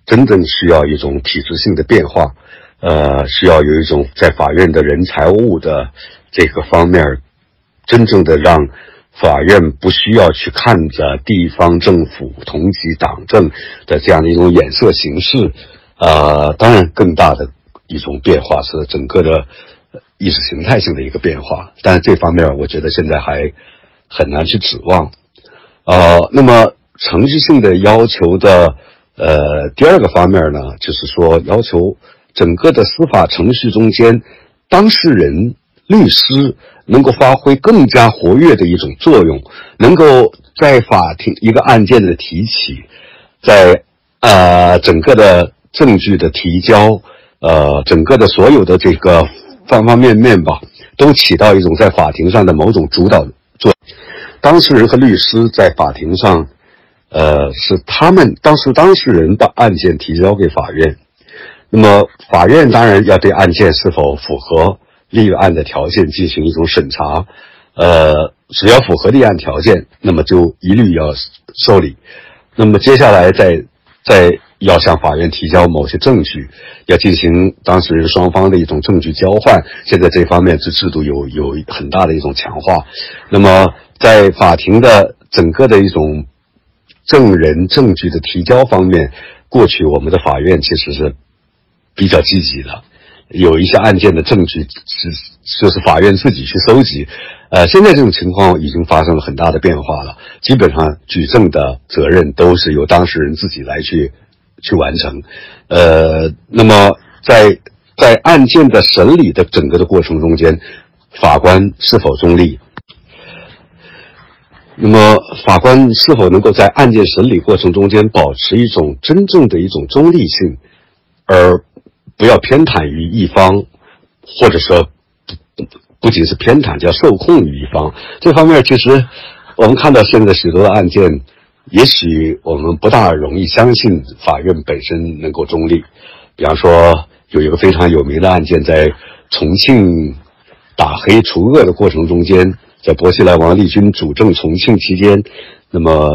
真正需要一种体制性的变化，呃，需要有一种在法院的人财物的这个方面，真正的让。法院不需要去看着地方政府同级党政的这样的一种眼色行事，呃，当然更大的一种变化是整个的意识形态性的一个变化，但是这方面我觉得现在还很难去指望。呃，那么程序性的要求的呃第二个方面呢，就是说要求整个的司法程序中间当事人。律师能够发挥更加活跃的一种作用，能够在法庭一个案件的提起，在呃整个的证据的提交，呃整个的所有的这个方方面面吧，都起到一种在法庭上的某种主导作。当事人和律师在法庭上，呃是他们当时当事人把案件提交给法院，那么法院当然要对案件是否符合。立案的条件进行一种审查，呃，只要符合立案条件，那么就一律要受理。那么接下来再再要向法院提交某些证据，要进行当事人双方的一种证据交换。现在这方面这制度有有很大的一种强化。那么在法庭的整个的一种证人证据的提交方面，过去我们的法院其实是比较积极的。有一些案件的证据是就是法院自己去搜集，呃，现在这种情况已经发生了很大的变化了。基本上举证的责任都是由当事人自己来去去完成，呃，那么在在案件的审理的整个的过程中间，法官是否中立？那么法官是否能够在案件审理过程中间保持一种真正的一种中立性，而？不要偏袒于一方，或者说不不仅是偏袒，叫受控于一方。这方面其实我们看到现在许多的案件，也许我们不大容易相信法院本身能够中立。比方说，有一个非常有名的案件，在重庆打黑除恶的过程中间，在薄熙来王立军主政重庆期间，那么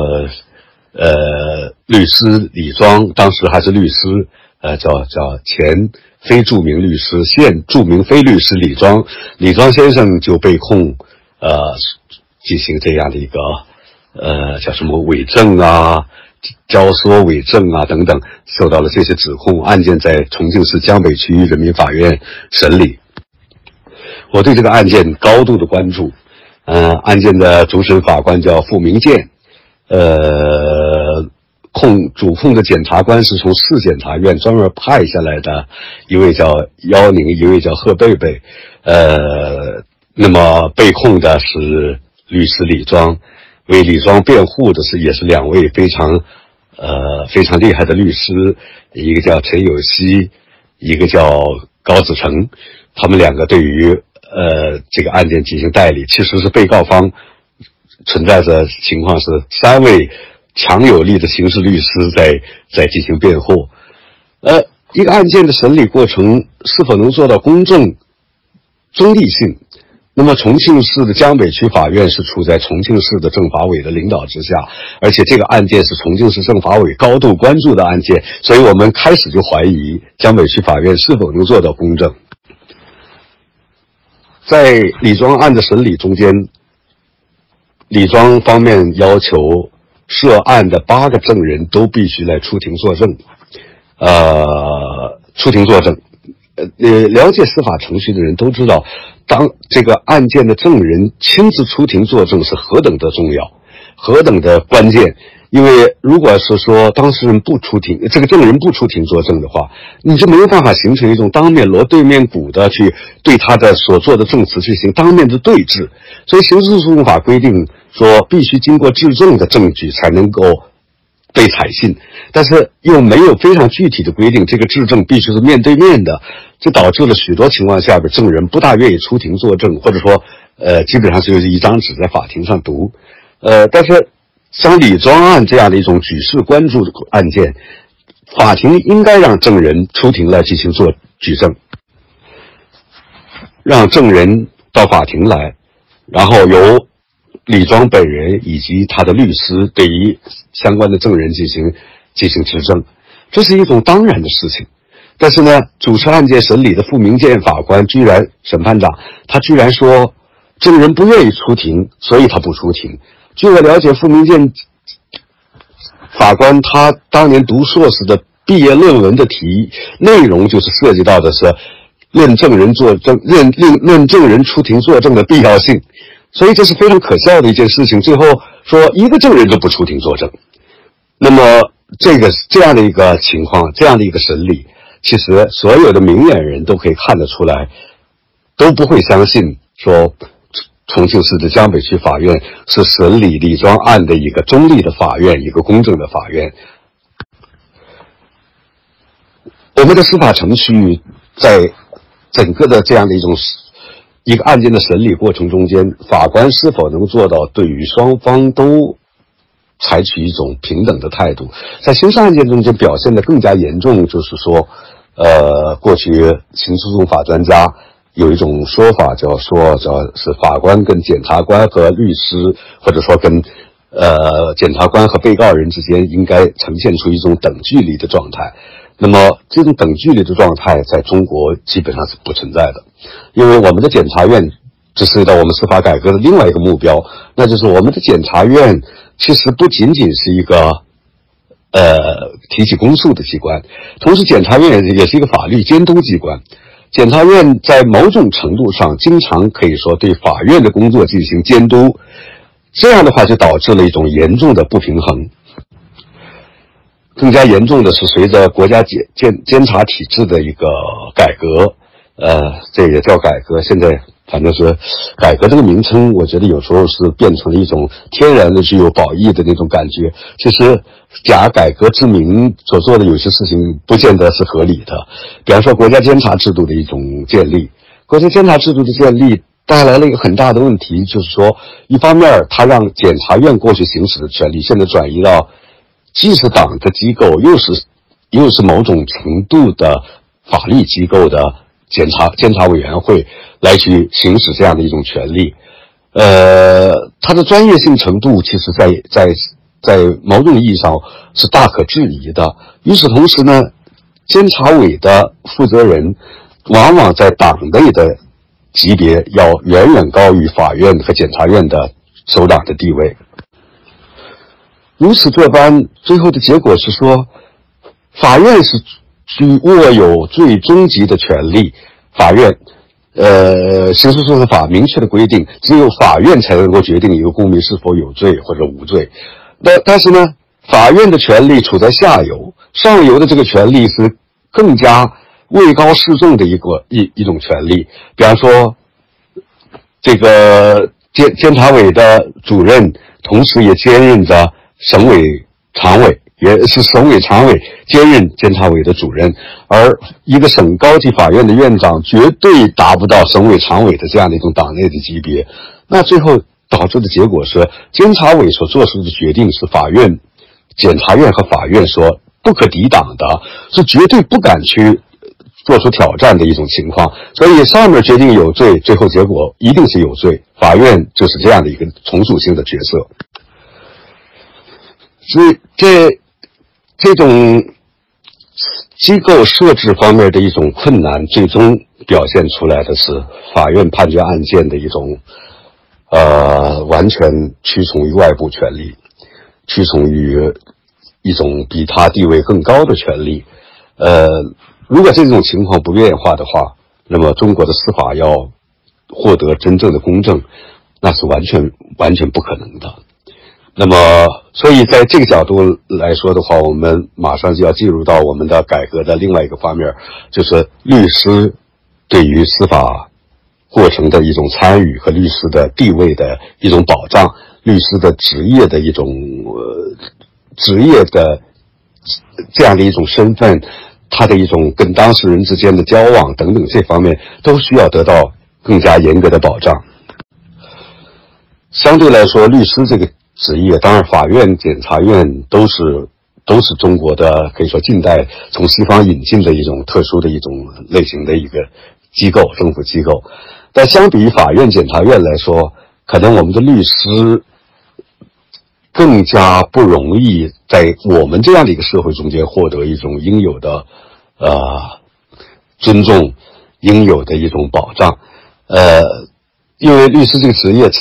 呃，律师李庄当时还是律师。呃，叫叫前非著名律师，现著名非律师李庄，李庄先生就被控，呃，进行这样的一个，呃，叫什么伪证啊，教唆伪证啊等等，受到了这些指控，案件在重庆市江北区人民法院审理。我对这个案件高度的关注，嗯，案件的主审法官叫傅明建，呃。控主控的检察官是从市检察院专门派下来的，一位叫幺宁，一位叫贺贝贝，呃，那么被控的是律师李庄，为李庄辩护的是也是两位非常，呃非常厉害的律师，一个叫陈有希，一个叫高子成，他们两个对于呃这个案件进行代理，其实是被告方存在着情况是三位。强有力的刑事律师在在进行辩护，呃，一个案件的审理过程是否能做到公正、中立性，那么重庆市的江北区法院是处在重庆市的政法委的领导之下，而且这个案件是重庆市政法委高度关注的案件，所以我们开始就怀疑江北区法院是否能做到公正。在李庄案的审理中间，李庄方面要求涉案的八个证人都必须来出庭作证，呃，出庭作证。呃，了解司法程序的人都知道，当这个案件的证人亲自出庭作证是何等的重要，何等的关键。因为如果是说当事人不出庭，这个证人不出庭作证的话，你就没有办法形成一种当面锣对面鼓的去对他的所做的证词进行当面的对质。所以刑事诉讼法规定说，必须经过质证的证据才能够。被采信，但是又没有非常具体的规定，这个质证必须是面对面的，这导致了许多情况下的证人不大愿意出庭作证，或者说，呃，基本上就是一张纸在法庭上读，呃，但是像李庄案这样的一种举世关注的案件，法庭应该让证人出庭来进行做举证，让证人到法庭来，然后由。李庄本人以及他的律师对于相关的证人进行进行质证，这是一种当然的事情。但是呢，主持案件审理的傅明建法官居然审判长，他居然说证人不愿意出庭，所以他不出庭。据我了解，傅明建法官他当年读硕士的毕业论文的题内容就是涉及到的是论证人作证、论论论证人出庭作证的必要性。所以这是非常可笑的一件事情。最后说一个证人都不出庭作证，那么这个这样的一个情况，这样的一个审理，其实所有的明眼人都可以看得出来，都不会相信说重庆市的江北区法院是审理李庄案的一个中立的法院，一个公正的法院。我们的司法程序在整个的这样的一种。一个案件的审理过程中间，法官是否能做到对于双方都采取一种平等的态度？在刑事案件中间表现的更加严重，就是说，呃，过去刑诉讼法专家有一种说法，叫说叫是法官跟检察官和律师，或者说跟呃检察官和被告人之间应该呈现出一种等距离的状态。那么，这种等距离的状态在中国基本上是不存在的，因为我们的检察院，这涉及到我们司法改革的另外一个目标，那就是我们的检察院其实不仅仅是一个，呃，提起公诉的机关，同时检察院也是一个法律监督机关。检察院在某种程度上，经常可以说对法院的工作进行监督，这样的话就导致了一种严重的不平衡。更加严重的是，随着国家监监监察体制的一个改革，呃，这也叫改革。现在反正是改革这个名称，我觉得有时候是变成了一种天然的具有褒义的那种感觉。其实假改革之名所做的有些事情，不见得是合理的。比方说，国家监察制度的一种建立，国家监察制度的建立带来了一个很大的问题，就是说，一方面它让检察院过去行使的权利，现在转移到。既是党的机构，又是又是某种程度的法律机构的检察监察委员会来去行使这样的一种权利，呃，它的专业性程度其实，在在在某种意义上是大可质疑的。与此同时呢，监察委的负责人往往在党内的级别要远远高于法院和检察院的首长的地位。如此这般，最后的结果是说，法院是居握有最终极的权利。法院，呃，刑事诉讼法明确的规定，只有法院才能够决定一个公民是否有罪或者无罪。那但是呢，法院的权利处在下游，上游的这个权利是更加位高势重的一个一一种权利。比方说，这个监监察委的主任，同时也兼任着。省委常委也是省委常委兼任监察委的主任，而一个省高级法院的院长绝对达不到省委常委的这样的一种党内的级别。那最后导致的结果是，监察委所做出的决定是法院、检察院和法院说不可抵挡的，是绝对不敢去做出挑战的一种情况。所以上面决定有罪，最后结果一定是有罪。法院就是这样的一个从属性的角色。所以这这种机构设置方面的一种困难，最终表现出来的是法院判决案件的一种呃完全屈从于外部权力，屈从于一种比他地位更高的权利。呃，如果这种情况不变化的话，那么中国的司法要获得真正的公正，那是完全完全不可能的。那么，所以在这个角度来说的话，我们马上就要进入到我们的改革的另外一个方面，就是律师对于司法过程的一种参与和律师的地位的一种保障，律师的职业的一种呃职业的这样的一种身份，他的一种跟当事人之间的交往等等这方面，都需要得到更加严格的保障。相对来说，律师这个。职业当然，法院、检察院都是都是中国的可以说近代从西方引进的一种特殊的一种类型的一个机构，政府机构。但相比于法院、检察院来说，可能我们的律师更加不容易在我们这样的一个社会中间获得一种应有的呃尊重、应有的一种保障。呃，因为律师这个职业。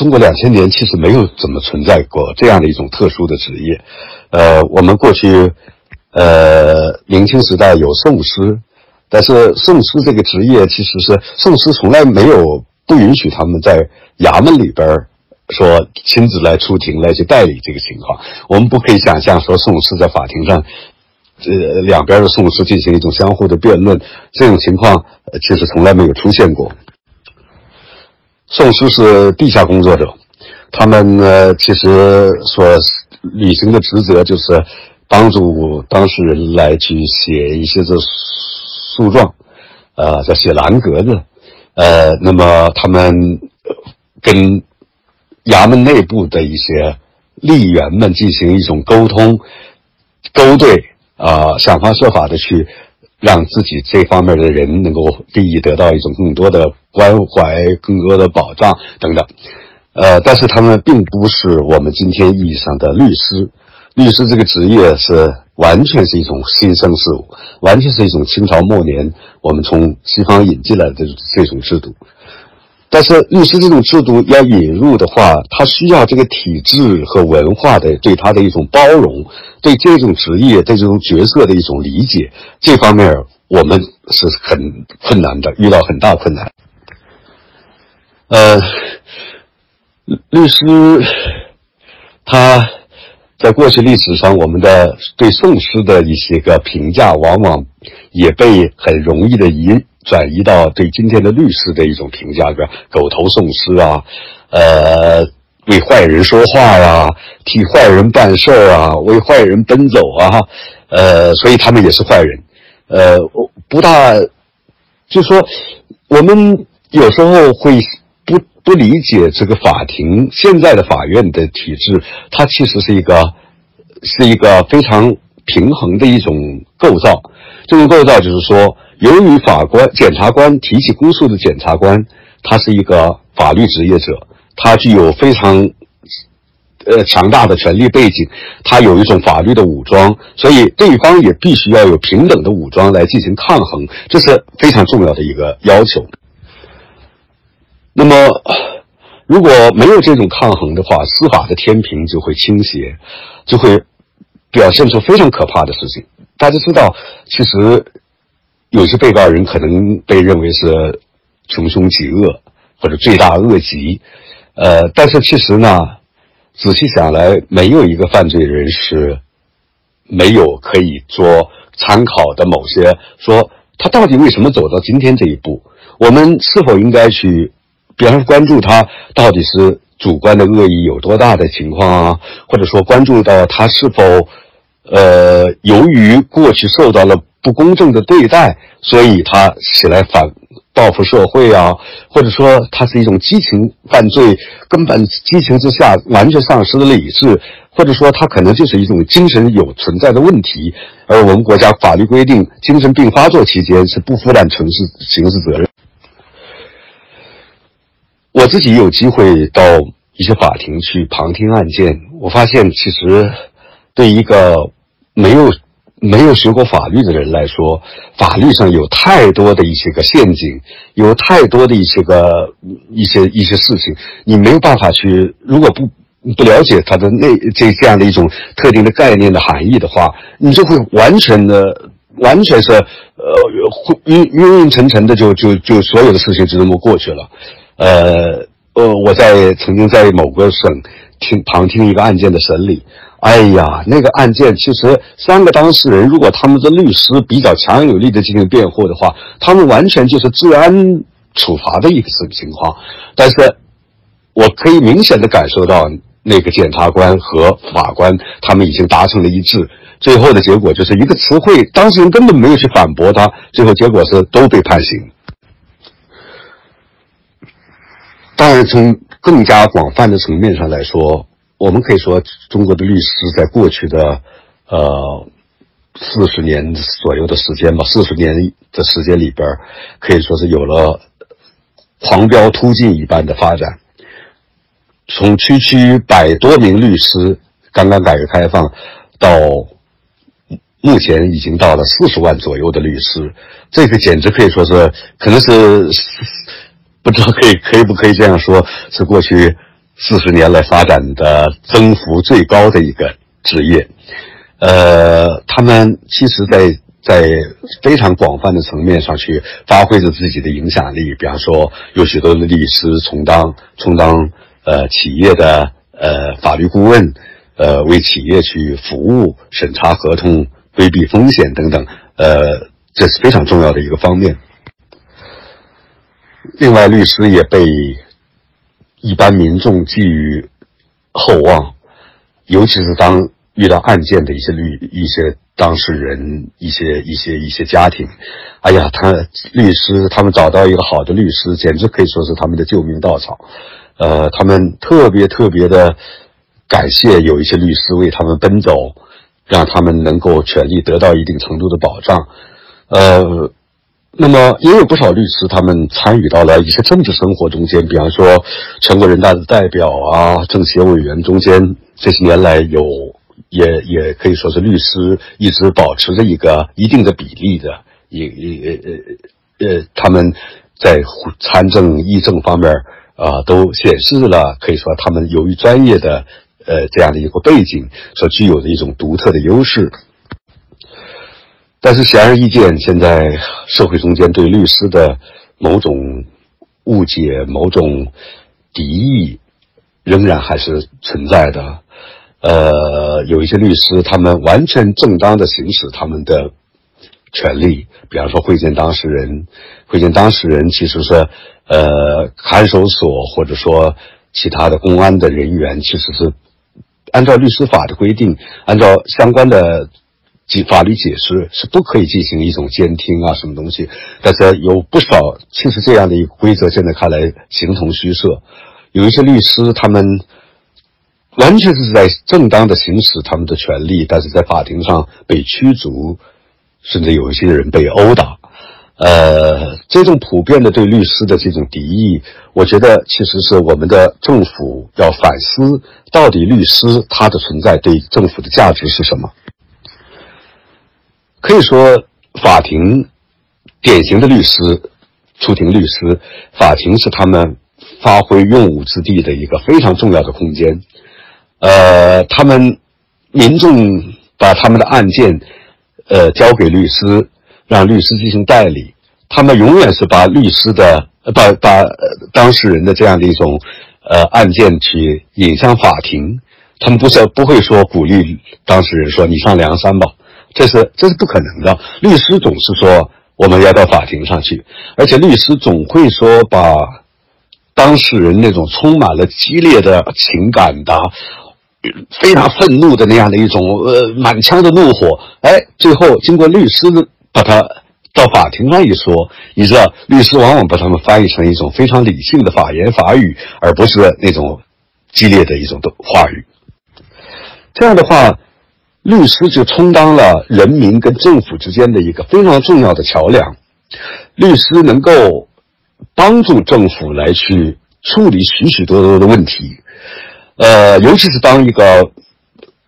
中国两千年其实没有怎么存在过这样的一种特殊的职业，呃，我们过去，呃，明清时代有讼师，但是讼师这个职业其实是讼师从来没有不允许他们在衙门里边说亲自来出庭来去代理这个情况。我们不可以想象说讼师在法庭上，呃，两边的讼师进行一种相互的辩论，这种情况其实从来没有出现过。宋书是地下工作者，他们呢其实所履行的职责就是帮助当事人来去写一些这诉状，呃，叫写蓝格子，呃，那么他们跟衙门内部的一些吏员们进行一种沟通、勾兑啊，想方设法的去。让自己这方面的人能够利益得到一种更多的关怀、更多的保障等等，呃，但是他们并不是我们今天意义上的律师。律师这个职业是完全是一种新生事物，完全是一种清朝末年我们从西方引进来的这种制度。但是律师这种制度要引入的话，他需要这个体制和文化的对他的一种包容，对这种职业、对这种角色的一种理解，这方面我们是很困难的，遇到很大困难。呃，律师他在过去历史上，我们的对宋诗的一些个评价，往往也被很容易的移。转移到对今天的律师的一种评价，个狗头讼师啊，呃，为坏人说话呀，替坏人办事啊，为坏人奔走啊，呃，所以他们也是坏人，呃，不大，就说我们有时候会不不理解这个法庭现在的法院的体制，它其实是一个是一个非常平衡的一种构造，这种构造就是说。由于法官、检察官提起公诉的检察官，他是一个法律职业者，他具有非常呃强大的权力背景，他有一种法律的武装，所以对方也必须要有平等的武装来进行抗衡，这是非常重要的一个要求。那么，如果没有这种抗衡的话，司法的天平就会倾斜，就会表现出非常可怕的事情。大家知道，其实。有些被告人可能被认为是穷凶极恶或者罪大恶极，呃，但是其实呢，仔细想来，没有一个犯罪人是没有可以做参考的某些，说他到底为什么走到今天这一步？我们是否应该去，比方说关注他到底是主观的恶意有多大的情况啊，或者说关注到他是否，呃，由于过去受到了。不公正的对待，所以他起来反报复社会啊，或者说他是一种激情犯罪，根本激情之下完全丧失了理智，或者说他可能就是一种精神有存在的问题，而我们国家法律规定，精神病发作期间是不负担刑事刑事责任。我自己有机会到一些法庭去旁听案件，我发现其实对一个没有没有学过法律的人来说，法律上有太多的一些个陷阱，有太多的一些个一些一些事情，你没有办法去，如果不不了解它的内这这样的一种特定的概念的含义的话，你就会完全的完全是呃晕晕晕沉沉的就就就所有的事情就这么过去了。呃呃，我在曾经在某个省听旁听一个案件的审理，哎呀，那个案件其实三个当事人，如果他们的律师比较强有力的进行辩护的话，他们完全就是治安处罚的一个情况。但是，我可以明显的感受到，那个检察官和法官他们已经达成了一致，最后的结果就是一个词汇，当事人根本没有去反驳他，最后结果是都被判刑。当然，从更加广泛的层面上来说，我们可以说，中国的律师在过去的呃四十年左右的时间吧，四十年的时间里边，可以说是有了狂飙突进一般的发展。从区区百多名律师，刚刚改革开放，到目前已经到了四十万左右的律师，这个简直可以说是，可能是。不知道可以可以不可以这样说，是过去四十年来发展的增幅最高的一个职业。呃，他们其实，在在非常广泛的层面上去发挥着自己的影响力。比方说，有许多的律师充当充当呃企业的呃法律顾问，呃为企业去服务、审查合同、规避风险等等。呃，这是非常重要的一个方面。另外，律师也被一般民众寄予厚望，尤其是当遇到案件的一些律、一些当事人、一些一些一些家庭，哎呀，他律师他们找到一个好的律师，简直可以说是他们的救命稻草。呃，他们特别特别的感谢有一些律师为他们奔走，让他们能够权利得到一定程度的保障。呃。那么也有不少律师，他们参与到了一些政治生活中间，比方说全国人大的代表啊、政协委员中间，这些年来有也也可以说是律师一直保持着一个一定的比例的，也也呃呃，他们在参政议政方面啊，都显示了可以说他们由于专业的呃这样的一个背景所具有的一种独特的优势。但是显而易见，现在社会中间对律师的某种误解、某种敌意，仍然还是存在的。呃，有一些律师，他们完全正当的行使他们的权利，比方说会见当事人，会见当事人其实是呃看守所或者说其他的公安的人员，其实是按照律师法的规定，按照相关的。及法律解释是不可以进行一种监听啊，什么东西？但是有不少，其实这样的一个规则，现在看来形同虚设。有一些律师，他们完全是在正当的行使他们的权利，但是在法庭上被驱逐，甚至有一些人被殴打。呃，这种普遍的对律师的这种敌意，我觉得其实是我们的政府要反思，到底律师他的存在对政府的价值是什么？可以说，法庭典型的律师、出庭律师，法庭是他们发挥用武之地的一个非常重要的空间。呃，他们民众把他们的案件，呃，交给律师，让律师进行代理。他们永远是把律师的、把把当事人的这样的一种呃案件去引向法庭。他们不是不会说鼓励当事人说你上梁山吧。这是这是不可能的。律师总是说我们要到法庭上去，而且律师总会说把当事人那种充满了激烈的情感的、非常愤怒的那样的一种呃满腔的怒火，哎，最后经过律师把他到法庭上一说，你知道，律师往往把他们翻译成一种非常理性的法言法语，而不是那种激烈的一种的话语。这样的话，律师就充当了人民跟政府之间的一个非常重要的桥梁。律师能够帮助政府来去处理许许多多的问题，呃，尤其是当一个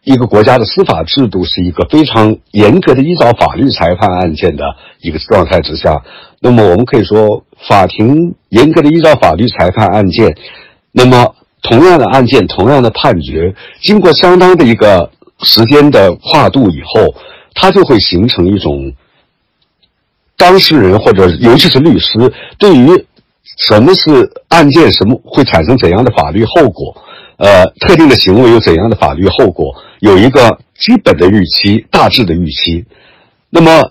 一个国家的司法制度是一个非常严格的依照法律裁判案件的一个状态之下，那么我们可以说，法庭严格的依照法律裁判案件，那么同样的案件，同样的判决，经过相当的一个时间的跨度以后，它就会形成一种。当事人或者尤其是律师，对于什么是案件，什么会产生怎样的法律后果，呃，特定的行为有怎样的法律后果，有一个基本的预期，大致的预期。那么，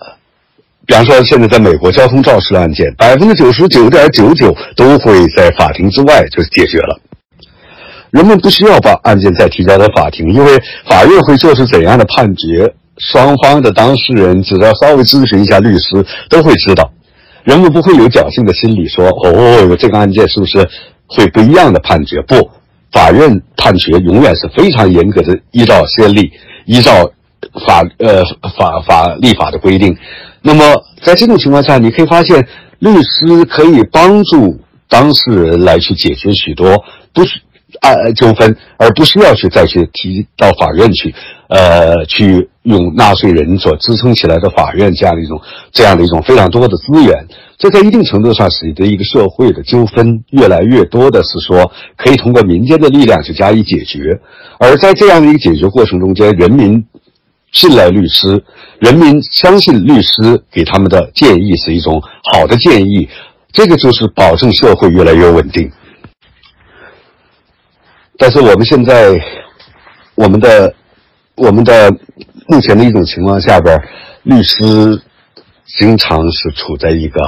比方说现在在美国交通肇事案件，百分之九十九点九九都会在法庭之外就解决了，人们不需要把案件再提交到法庭，因为法院会做出怎样的判决。双方的当事人只要稍微咨询一下律师，都会知道，人们不会有侥幸的心理，说哦，这个案件是不是会不一样的判决？不，法院判决永远是非常严格的，依照先例，依照法呃法法立法的规定。那么在这种情况下，你可以发现，律师可以帮助当事人来去解决许多不是。案纠纷，而不需要去再去提到法院去，呃，去用纳税人所支撑起来的法院这样的一种这样的一种非常多的资源，这在一定程度上使得一个社会的纠纷越来越多的是说可以通过民间的力量去加以解决，而在这样的一个解决过程中间，人民信赖律师，人民相信律师给他们的建议是一种好的建议，这个就是保证社会越来越稳定。但是我们现在，我们的我们的目前的一种情况下边，律师经常是处在一个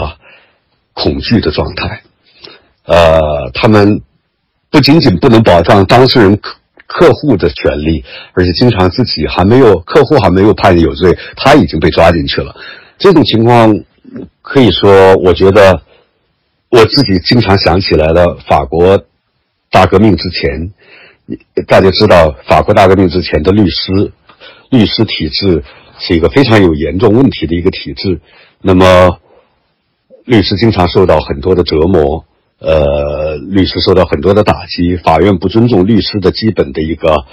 恐惧的状态。呃，他们不仅仅不能保障当事人客客户的权利，而且经常自己还没有客户还没有判有罪，他已经被抓进去了。这种情况可以说，我觉得我自己经常想起来了法国大革命之前。大家知道，法国大革命之前的律师律师体制是一个非常有严重问题的一个体制。那么，律师经常受到很多的折磨，呃，律师受到很多的打击，法院不尊重律师的基本的一个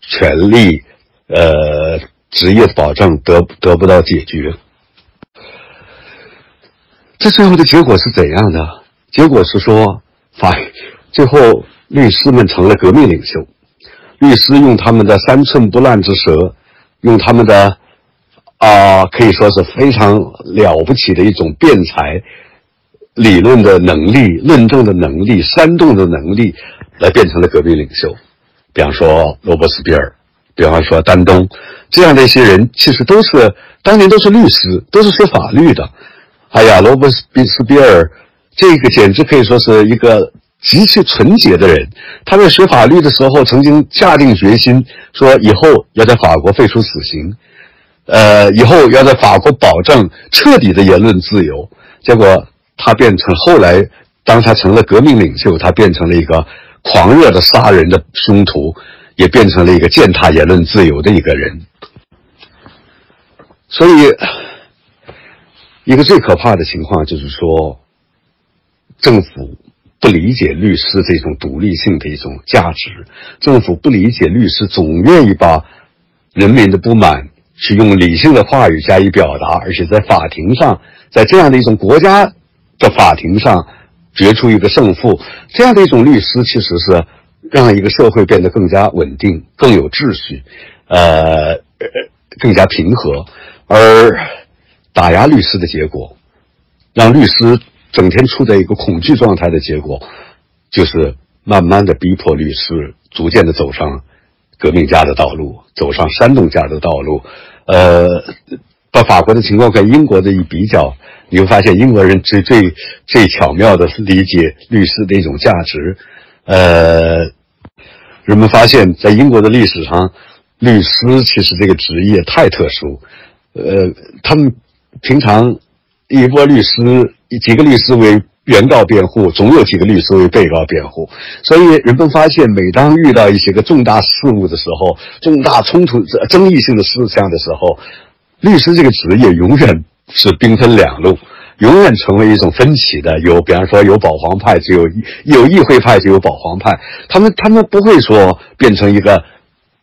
权利，呃，职业保障得得不到解决。这最后的结果是怎样的？结果是说，法最后。律师们成了革命领袖，律师用他们的三寸不烂之舌，用他们的啊可以说是非常了不起的一种辩才、理论的能力、论证的能力、煽动的能力，来变成了革命领袖。比方说罗伯斯庇尔，比方说丹东，这样的一些人，其实都是当年都是律师，都是学法律的。哎呀，罗伯斯斯庇尔，这个简直可以说是一个。极其纯洁的人，他在学法律的时候曾经下定决心说，以后要在法国废除死刑，呃，以后要在法国保证彻底的言论自由。结果他变成后来，当他成了革命领袖，他变成了一个狂热的杀人的凶徒，也变成了一个践踏言论自由的一个人。所以，一个最可怕的情况就是说，政府。不理解律师这种独立性的一种价值，政府不理解律师总愿意把人民的不满去用理性的话语加以表达，而且在法庭上，在这样的一种国家的法庭上决出一个胜负，这样的一种律师其实是让一个社会变得更加稳定、更有秩序，呃，更加平和，而打压律师的结果，让律师。整天处在一个恐惧状态的结果，就是慢慢的逼迫律师逐渐的走上革命家的道路，走上煽动家的道路。呃，把法国的情况跟英国的一比较，你会发现英国人最最最巧妙的是理解律师的一种价值。呃，人们发现，在英国的历史上，律师其实这个职业太特殊。呃，他们平常一波律师。几个律师为原告辩护，总有几个律师为被告辩护。所以人们发现，每当遇到一些个重大事务的时候，重大冲突、争议性的事项的时候，律师这个职业永远是兵分两路，永远成为一种分歧的。有，比方说有保皇派，就有有议会派，就有保皇派。他们他们不会说变成一个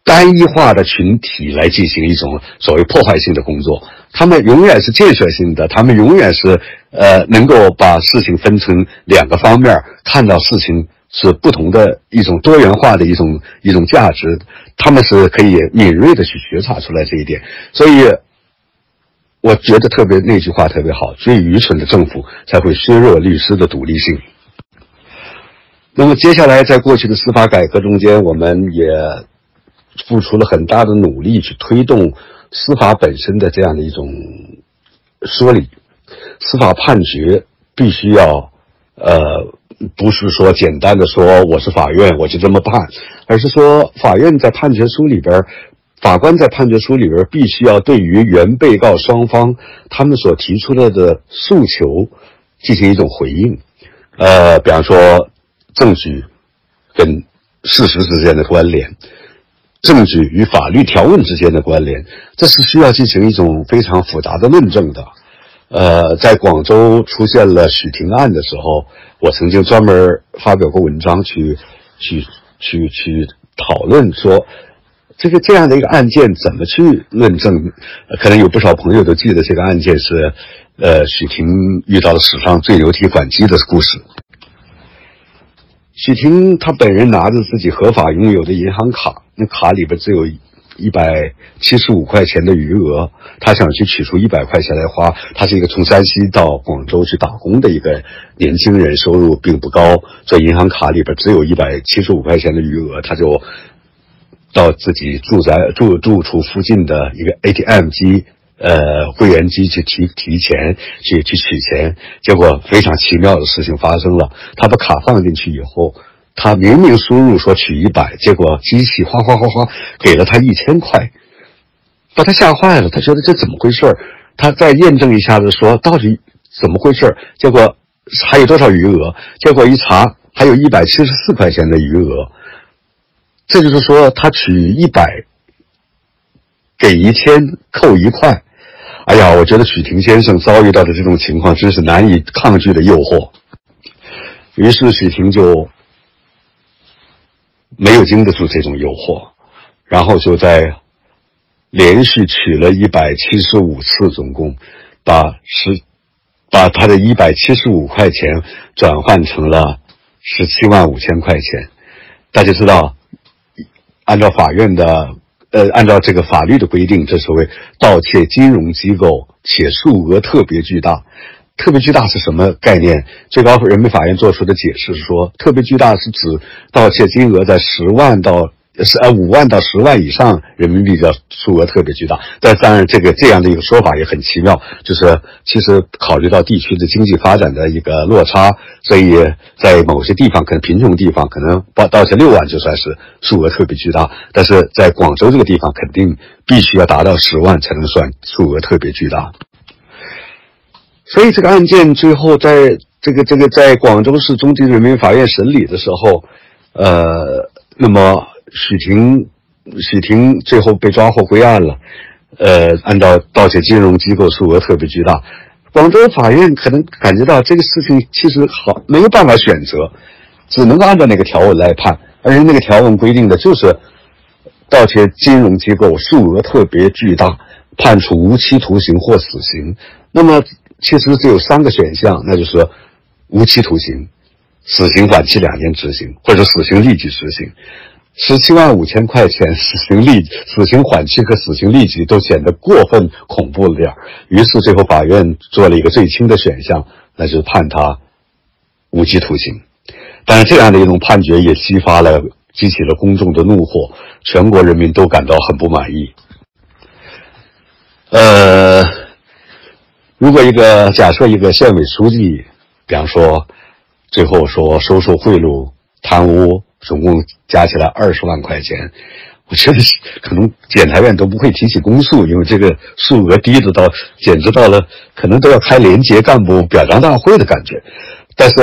单一化的群体来进行一种所谓破坏性的工作。他们永远是建设性的，他们永远是呃能够把事情分成两个方面，看到事情是不同的一种多元化的一种一种价值。他们是可以敏锐的去觉察出来这一点，所以。我觉得特别那句话特别好，最愚蠢的政府才会削弱律师的独立性。那么接下来，在过去的司法改革中间，我们也付出了很大的努力去推动司法本身的这样的一种说理。司法判决必须要，呃，不是说简单的说我是法院我就这么判，而是说法院在判决书里边。法官在判决书里边必须要对于原被告双方他们所提出来的诉求进行一种回应，呃，比方说证据跟事实之间的关联，证据与法律条文之间的关联，这是需要进行一种非常复杂的论证的。呃，在广州出现了许霆案的时候，我曾经专门发表过文章去去去去讨论说。这个这样的一个案件怎么去论证？可能有不少朋友都记得这个案件是，呃，许霆遇到了史上最流体反击的故事。许婷他本人拿着自己合法拥有的银行卡，那卡里边只有一百七十五块钱的余额，他想去取出一百块钱来花。他是一个从山西到广州去打工的一个年轻人，收入并不高，所以银行卡里边只有一百七十五块钱的余额，他就。到自己住宅住住处附近的一个 ATM 机，呃，会员机去提提钱，去去取钱。结果非常奇妙的事情发生了，他把卡放进去以后，他明明输入说取一百，结果机器哗哗哗哗给了他一千块，把他吓坏了。他觉得这怎么回事他再验证一下子，说到底怎么回事结果还有多少余额？结果一查，还有一百七十四块钱的余额。这就是说，他取一百，给一千，扣一块。哎呀，我觉得许霆先生遭遇到的这种情况真是难以抗拒的诱惑。于是许霆就没有经得住这种诱惑，然后就在连续取了一百七十五次，总共把十把他的一百七十五块钱转换成了十七万五千块钱。大家知道。按照法院的，呃，按照这个法律的规定，这所谓盗窃金融机构且数额特别巨大，特别巨大是什么概念？最高人民法院作出的解释是说，特别巨大是指盗窃金额在十万到。是呃五万到十万以上人民币的数额特别巨大，但当然这个这样的一个说法也很奇妙，就是其实考虑到地区的经济发展的一个落差，所以在某些地方可能贫穷地方可能到到这六万就算是数额特别巨大，但是在广州这个地方肯定必须要达到十万才能算数额特别巨大。所以这个案件最后在这个这个在广州市中级人民法院审理的时候，呃，那么。许霆，许霆最后被抓获归案了。呃，按照盗窃金融机构数额特别巨大，广州法院可能感觉到这个事情其实好没有办法选择，只能按照那个条文来判，而且那个条文规定的就是盗窃金融机构数额特别巨大，判处无期徒刑或死刑。那么其实只有三个选项，那就是无期徒刑、死刑缓期两年执行，或者死刑立即执行。十七万五千块钱，死刑立死刑缓期和死刑立即都显得过分恐怖了点于是最后法院做了一个最轻的选项，那就是判他无期徒刑。但是这样的一种判决也激发了、激起了公众的怒火，全国人民都感到很不满意。呃，如果一个假设一个县委书记，比方说最后说收受贿赂、贪污。总共加起来二十万块钱，我觉得可能检察院都不会提起公诉，因为这个数额低的到简直到了可能都要开廉洁干部表彰大会的感觉。但是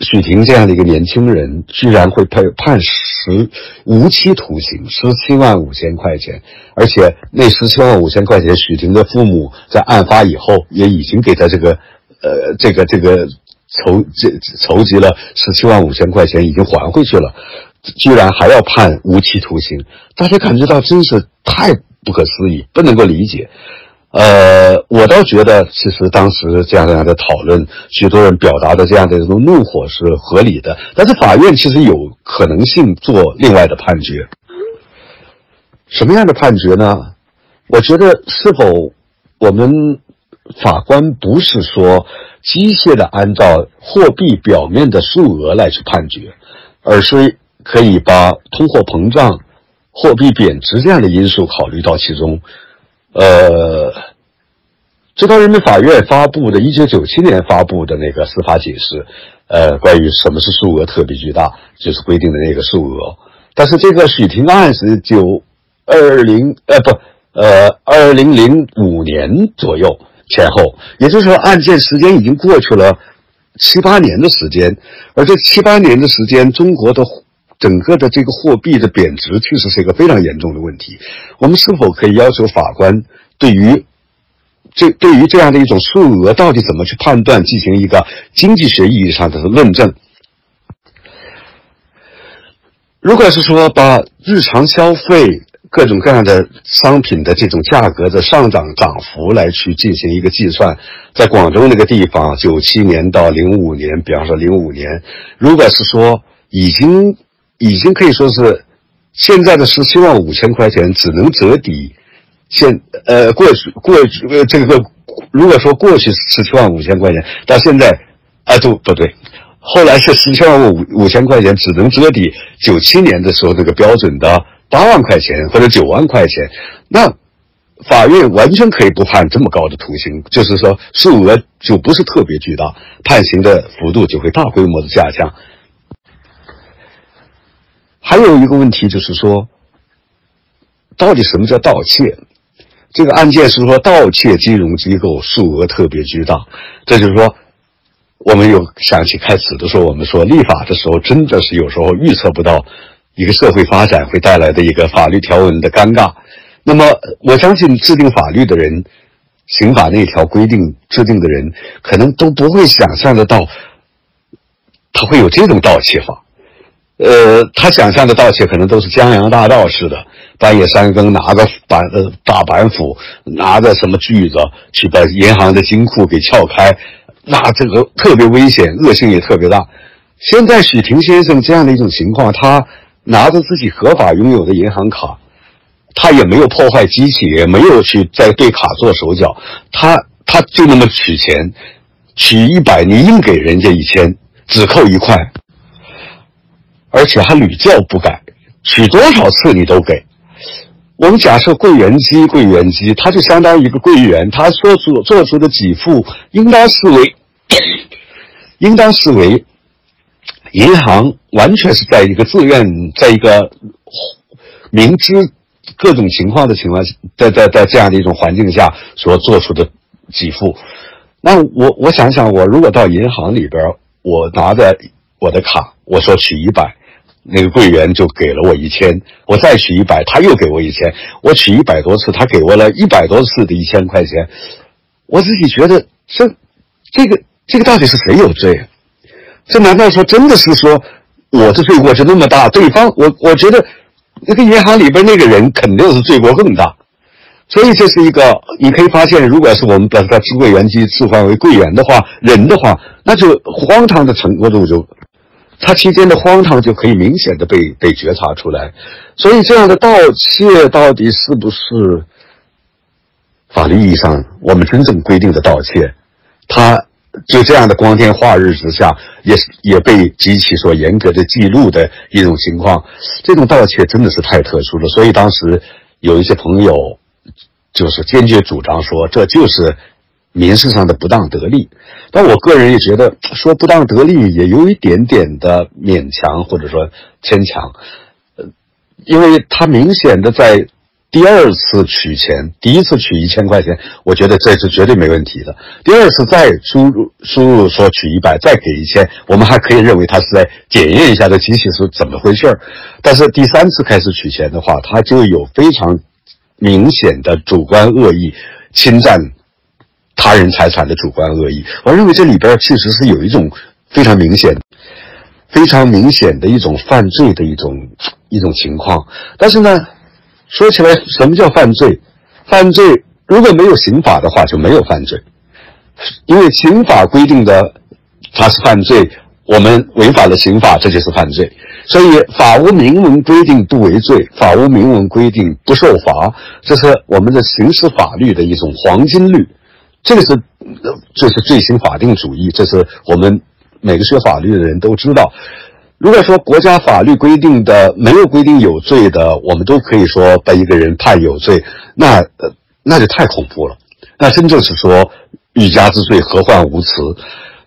许婷这样的一个年轻人，居然会判判十无期徒刑，十七万五千块钱，而且那十七万五千块钱，许婷的父母在案发以后也已经给他这个呃这个这个筹这筹集了十七万五千块钱，已经还回去了，居然还要判无期徒刑，大家感觉到真是太不可思议，不能够理解。呃，我倒觉得，其实当时这样这样的讨论，许多人表达的这样的这种怒火是合理的。但是法院其实有可能性做另外的判决。什么样的判决呢？我觉得，是否我们法官不是说机械的按照货币表面的数额来去判决，而是可以把通货膨胀、货币贬值这样的因素考虑到其中。呃，最高人民法院发布的1997年发布的那个司法解释，呃，关于什么是数额特别巨大，就是规定的那个数额。但是这个许霆案是九二零呃不呃二零零五年左右前后，也就是说案件时间已经过去了七八年的时间，而这七八年的时间，中国的。整个的这个货币的贬值确实是一个非常严重的问题。我们是否可以要求法官对于这对于这样的一种数额到底怎么去判断，进行一个经济学意义上的论证？如果是说把日常消费各种各样的商品的这种价格的上涨涨幅来去进行一个计算，在广州那个地方，九七年到零五年，比方说零五年，如果是说已经。已经可以说是现在的十七万五千块钱只能折抵现呃过去过去呃这个如果说过去十七万五千块钱到现在啊都不对，后来是十七万五五千块钱只能折抵九七年的时候这个标准的八万块钱或者九万块钱，那法院完全可以不判这么高的徒刑，就是说数额就不是特别巨大，判刑的幅度就会大规模的下降。还有一个问题就是说，到底什么叫盗窃？这个案件是说盗窃金融机构数额特别巨大，这就是说，我们有想起开始的时候，我们说立法的时候真的是有时候预测不到一个社会发展会带来的一个法律条文的尴尬。那么我相信制定法律的人，刑法那条规定制定的人，可能都不会想象得到，他会有这种盗窃法。呃，他想象的盗窃可能都是江洋大盗似的，半夜三更拿个板呃大板斧，拿着什么锯子去把银行的金库给撬开，那这个特别危险，恶性也特别大。现在许霆先生这样的一种情况，他拿着自己合法拥有的银行卡，他也没有破坏机器，也没有去在对卡做手脚，他他就那么取钱，取一百你硬给人家一千，只扣一块。而且还屡教不改，取多少次你都给。我们假设柜员机，柜员机，它就相当于一个柜员，他做出做出的给付，应当视为，应当视为，银行完全是在一个自愿，在一个明知各种情况的情况下，在在在这样的一种环境下所做出的给付。那我我想想，我如果到银行里边，我拿着我的卡，我说取一百。那个柜员就给了我一千，我再取一百，他又给我一千，我取一百多次，他给我了一百多次的一千块钱，我自己觉得这，这个这个到底是谁有罪？这难道说真的是说我的罪过就那么大？对方，我我觉得那个银行里边那个人肯定是罪过更大，所以这是一个你可以发现，如果是我们把它置柜员机置换为柜员的话，人的话，那就荒唐的程度就。他期间的荒唐就可以明显的被被觉察出来，所以这样的盗窃到底是不是法律意义上我们真正规定的盗窃？他就这样的光天化日之下，也也被极其所严格的记录的一种情况。这种盗窃真的是太特殊了，所以当时有一些朋友就是坚决主张说，这就是。民事上的不当得利，但我个人也觉得说不当得利也有一点点的勉强或者说牵强，呃，因为他明显的在第二次取钱，第一次取一千块钱，我觉得这是绝对没问题的。第二次再输入输入说取一百，再给一千，我们还可以认为他是在检验一下这机器是怎么回事儿。但是第三次开始取钱的话，他就有非常明显的主观恶意，侵占他人财产的主观恶意。我认为这里边其实是有一种非常明显、非常明显的一种犯罪的一种一种情况。但是呢？说起来，什么叫犯罪？犯罪如果没有刑法的话，就没有犯罪。因为刑法规定的它是犯罪，我们违反了刑法，这就是犯罪。所以法无明文规定不为罪，法无明文规定不受罚，这是我们的刑事法律的一种黄金律。这个是，这是罪行法定主义，这是我们每个学法律的人都知道。如果说国家法律规定的没有规定有罪的，我们都可以说把一个人判有罪，那呃那就太恐怖了。那真正是说欲加之罪，何患无辞？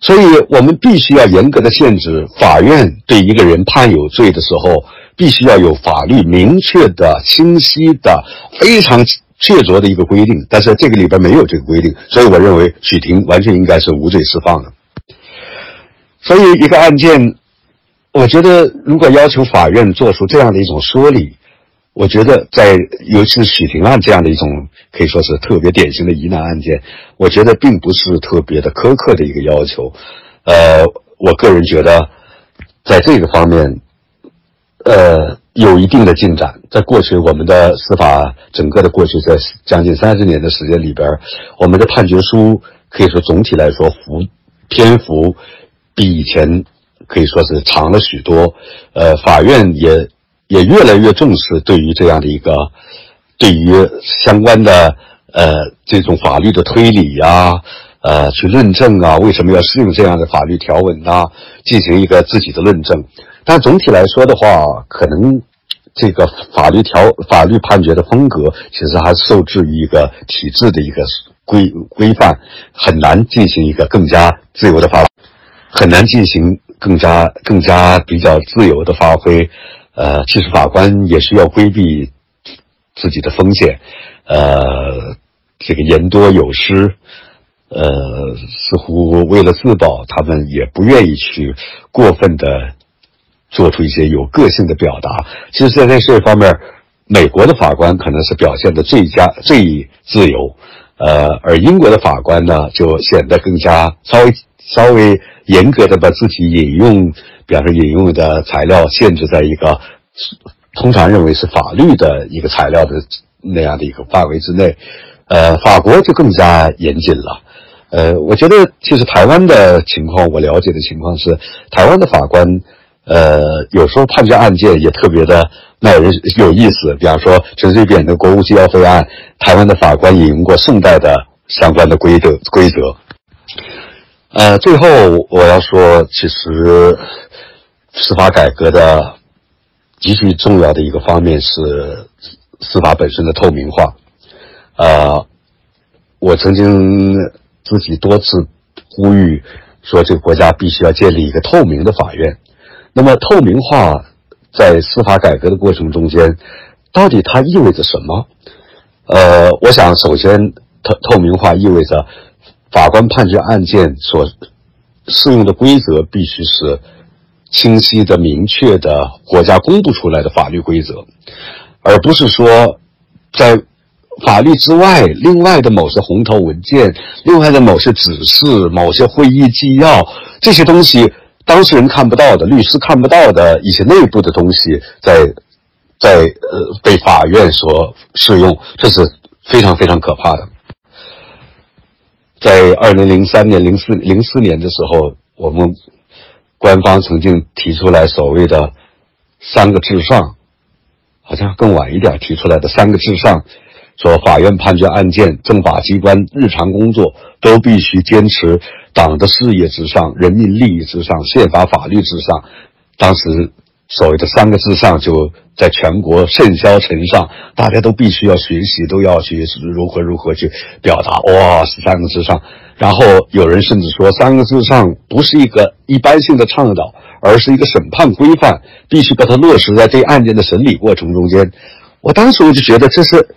所以我们必须要严格的限制法院对一个人判有罪的时候，必须要有法律明确的、清晰的、非常确凿的一个规定。但是这个里边没有这个规定，所以我认为许霆完全应该是无罪释放的。所以一个案件。我觉得，如果要求法院做出这样的一种说理，我觉得在尤其是许霆案这样的一种可以说是特别典型的疑难案件，我觉得并不是特别的苛刻的一个要求。呃，我个人觉得，在这个方面，呃，有一定的进展。在过去，我们的司法整个的过去在将近三十年的时间里边，我们的判决书可以说总体来说幅篇幅比以前。可以说是长了许多，呃，法院也也越来越重视对于这样的一个，对于相关的呃这种法律的推理呀，呃，去论证啊，为什么要适用这样的法律条文呐，进行一个自己的论证。但总体来说的话，可能这个法律条法律判决的风格，其实还受制于一个体制的一个规规范，很难进行一个更加自由的发，很难进行。更加更加比较自由的发挥，呃，其实法官也是要规避自己的风险，呃，这个言多有失，呃，似乎为了自保，他们也不愿意去过分的做出一些有个性的表达。其实，在这方面，美国的法官可能是表现的最佳最自由，呃，而英国的法官呢，就显得更加稍微稍微。严格的把自己引用，比方说引用的材料限制在一个通常认为是法律的一个材料的那样的一个范围之内，呃，法国就更加严谨了。呃，我觉得其实台湾的情况，我了解的情况是，台湾的法官，呃，有时候判决案件也特别的耐人有意思。比方说陈水扁的国务机要费案，台湾的法官引用过宋代的相关的规则规则。呃，最后我要说，其实司法改革的极其重要的一个方面是司法本身的透明化。呃，我曾经自己多次呼吁说，这个国家必须要建立一个透明的法院。那么，透明化在司法改革的过程中间，到底它意味着什么？呃，我想首先，透透明化意味着。法官判决案件所适用的规则必须是清晰的、明确的，国家公布出来的法律规则，而不是说在法律之外，另外的某些红头文件、另外的某些指示、某些会议纪要这些东西，当事人看不到的、律师看不到的一些内部的东西，在在呃被法院所适用，这是非常非常可怕的。在二零零三年、零四零四年的时候，我们官方曾经提出来所谓的“三个至上”，好像更晚一点提出来的“三个至上”，说法院判决案件、政法机关日常工作都必须坚持党的事业之上、人民利益之上、宪法法律之上。当时。所谓的三个至上就在全国甚嚣尘上，大家都必须要学习，都要去如何如何去表达。哇，是三个至上。然后有人甚至说，三个至上不是一个一般性的倡导，而是一个审判规范，必须把它落实在这案件的审理过程中间。我当时我就觉得这是，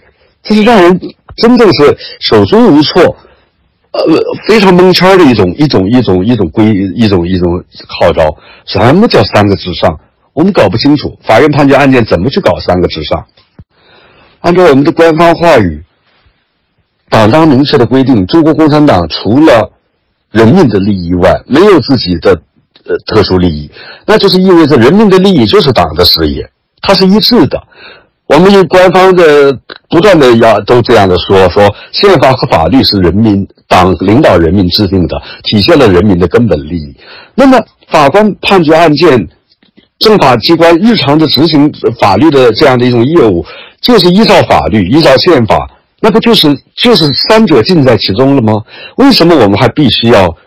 这是让人真正是手足无措，呃，非常蒙圈的一种一种一种一种规一种一种号召。什么叫三个至上？我们搞不清楚。法院判决案件怎么去搞三个至上？按照我们的官方话语，党章明确的规定，中国共产党除了人民的利益外，没有自己的呃特殊利益，那就是意味着人民的利益就是党的事业，它是一致的。我们用官方的不断的要都这样的说说，宪法和法律是人民党领导人民制定的，体现了人民的根本利益。那么法官判决案件，政法机关日常的执行法律的这样的一种业务，就是依照法律，依照宪法，那不就是就是三者尽在其中了吗？为什么我们还必须要？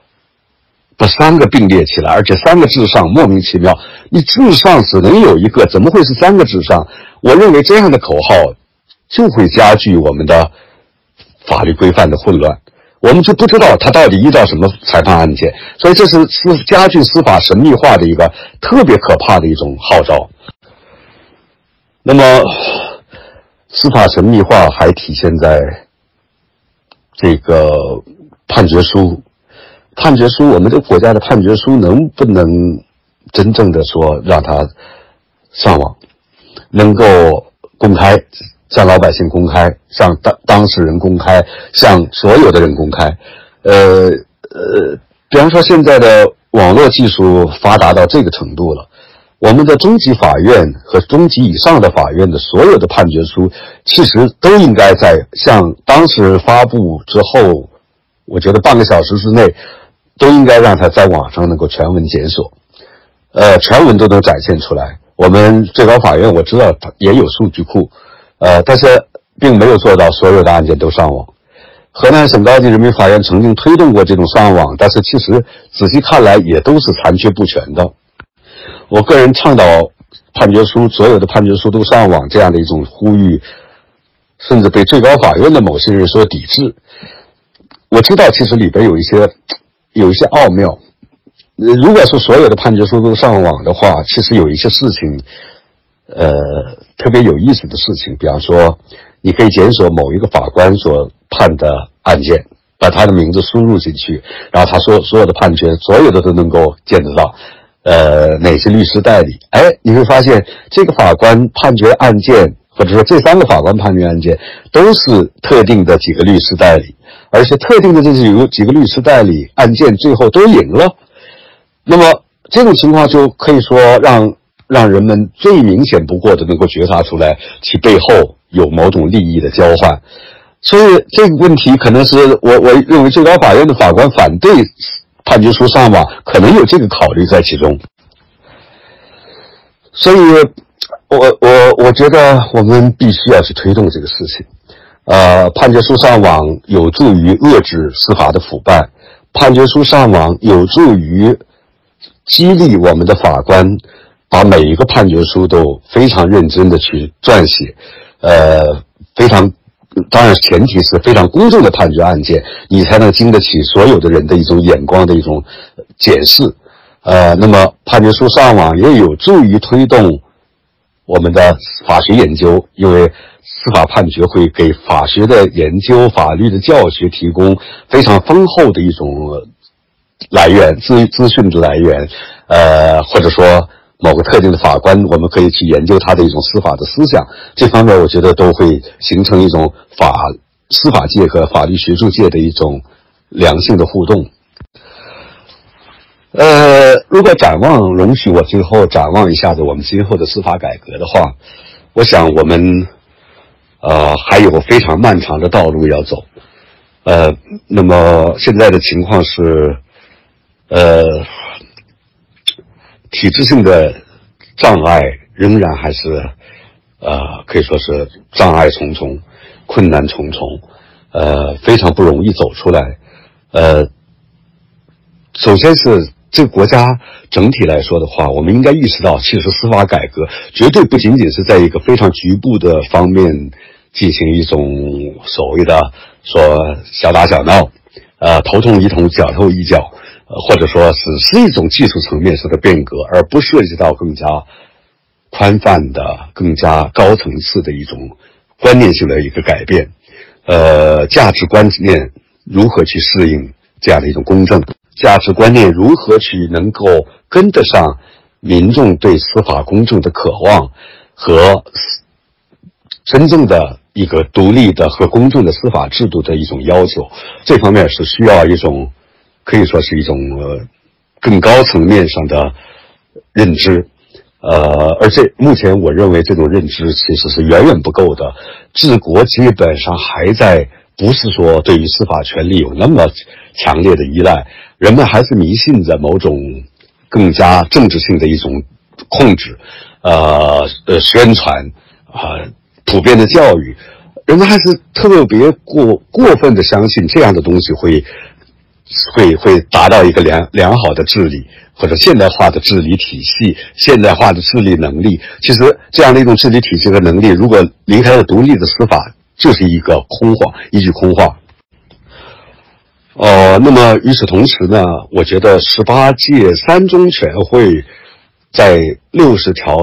把三个并列起来，而且三个至上莫名其妙。你至上只能有一个，怎么会是三个至上？我认为这样的口号就会加剧我们的法律规范的混乱，我们就不知道他到底依照什么裁判案件。所以这是司加剧司法神秘化的一个特别可怕的一种号召。那么，司法神秘化还体现在这个判决书。判决书，我们这个国家的判决书能不能真正的说让它上网，能够公开，向老百姓公开，向当当事人公开，向所有的人公开？呃呃，比方说现在的网络技术发达到这个程度了，我们的中级法院和中级以上的法院的所有的判决书，其实都应该在向当事人发布之后，我觉得半个小时之内。都应该让他在网上能够全文检索，呃，全文都能展现出来。我们最高法院我知道它也有数据库，呃，但是并没有做到所有的案件都上网。河南省高级人民法院曾经推动过这种上网，但是其实仔细看来也都是残缺不全的。我个人倡导判决书所有的判决书都上网这样的一种呼吁，甚至被最高法院的某些人所抵制。我知道其实里边有一些。有一些奥妙，如果说所有的判决书都上网的话，其实有一些事情，呃，特别有意思的事情。比方说，你可以检索某一个法官所判的案件，把他的名字输入进去，然后他说所有的判决，所有的都能够见得到。呃，哪些律师代理？哎，你会发现这个法官判决案件，或者说这三个法官判决案件，都是特定的几个律师代理。而且特定的这几个几个律师代理案件最后都赢了，那么这种情况就可以说让让人们最明显不过的能够觉察出来其背后有某种利益的交换，所以这个问题可能是我我认为最高法院的法官反对判决书上网，可能有这个考虑在其中，所以我我我觉得我们必须要去推动这个事情。呃，判决书上网有助于遏制司法的腐败，判决书上网有助于激励我们的法官把每一个判决书都非常认真的去撰写，呃，非常，当然前提是非常公正的判决案件，你才能经得起所有的人的一种眼光的一种检视，呃，那么判决书上网也有助于推动我们的法学研究，因为。司法判决会给法学的研究、法律的教学提供非常丰厚的一种来源、资资讯的来源，呃，或者说某个特定的法官，我们可以去研究他的一种司法的思想，这方面我觉得都会形成一种法司法界和法律学术界的一种良性的互动。呃，如果展望，容许我最后展望一下子我们今后的司法改革的话，我想我们。呃，还有非常漫长的道路要走，呃，那么现在的情况是，呃，体制性的障碍仍然还是，呃，可以说是障碍重重，困难重重，呃，非常不容易走出来，呃，首先是这个国家整体来说的话，我们应该意识到，其实司法改革绝对不仅仅是在一个非常局部的方面。进行一种所谓的说小打小闹，呃，头痛医头，脚痛医脚，或者说只是一种技术层面上的变革，而不涉及到更加宽泛的、更加高层次的一种观念性的一个改变，呃，价值观念如何去适应这样的一种公正？价值观念如何去能够跟得上民众对司法公正的渴望和真正的一个独立的和公正的司法制度的一种要求？这方面是需要一种可以说是一种呃更高层面上的认知。呃，而这目前我认为这种认知其实是远远不够的。治国基本上还在不是说对于司法权利有那么强烈的依赖，人们还是迷信着某种更加政治性的一种控制，呃呃宣传啊，普遍的教育，人们还是特别过过分的相信这样的东西会会会达到一个良良好的治理。或者现代化的治理体系、现代化的治理能力，其实这样的一种治理体系和能力，如果离开了独立的司法，就是一个空话，一句空话。呃，那么与此同时呢，我觉得十八届三中全会在六十条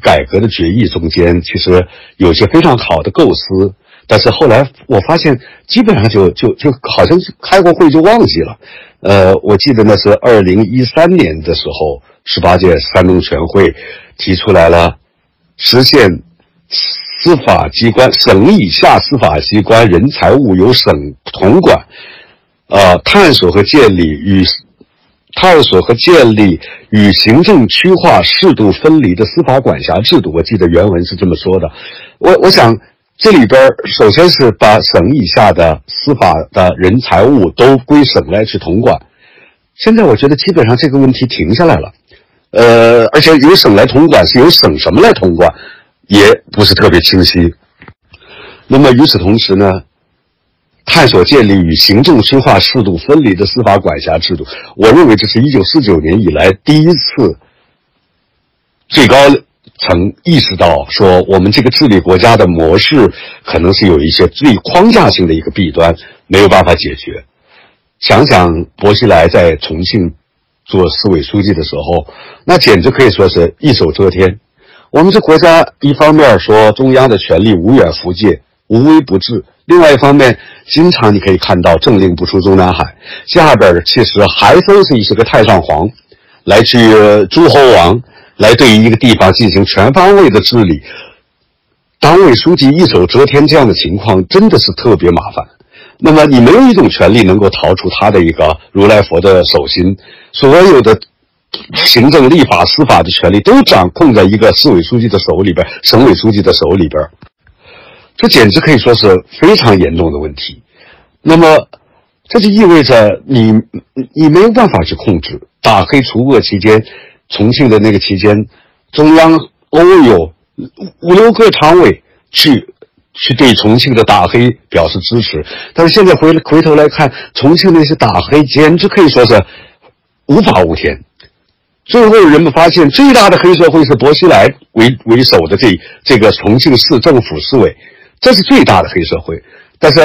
改革的决议中间，其实有些非常好的构思，但是后来我发现，基本上就就就好像开过会就忘记了。呃，我记得那是二零一三年的时候，十八届三中全会提出来了，实现司法机关省以下司法机关人财物由省统管，呃，探索和建立与探索和建立与行政区划适度分离的司法管辖制度。我记得原文是这么说的。我我想。这里边首先是把省以下的司法的人财物都归省来去统管。现在我觉得基本上这个问题停下来了，呃，而且由省来统管是由省什么来统管，也不是特别清晰。那么与此同时呢，探索建立与行政区划适度分离的司法管辖制度，我认为这是一九四九年以来第一次最高。曾意识到说，我们这个治理国家的模式可能是有一些最框架性的一个弊端，没有办法解决。想想薄熙来在重庆做市委书记的时候，那简直可以说是一手遮天。我们这国家一方面说中央的权力无远弗届、无微不至，另外一方面，经常你可以看到政令不出中南海，下边其实还都是一些个太上皇，来去诸侯王。来对于一个地方进行全方位的治理，党委书记一手遮天这样的情况真的是特别麻烦。那么你没有一种权利能够逃出他的一个如来佛的手心，所有的行政、立法、司法的权利都掌控在一个市委书记的手里边、省委书记的手里边，这简直可以说是非常严重的问题。那么这就意味着你你没有办法去控制打黑除恶期间。重庆的那个期间，中央偶有五六个常委去去对重庆的打黑表示支持，但是现在回回头来看，重庆那些打黑简直可以说是无法无天。最后人们发现，最大的黑社会是薄熙来为为首的这这个重庆市政府市委，这是最大的黑社会。但是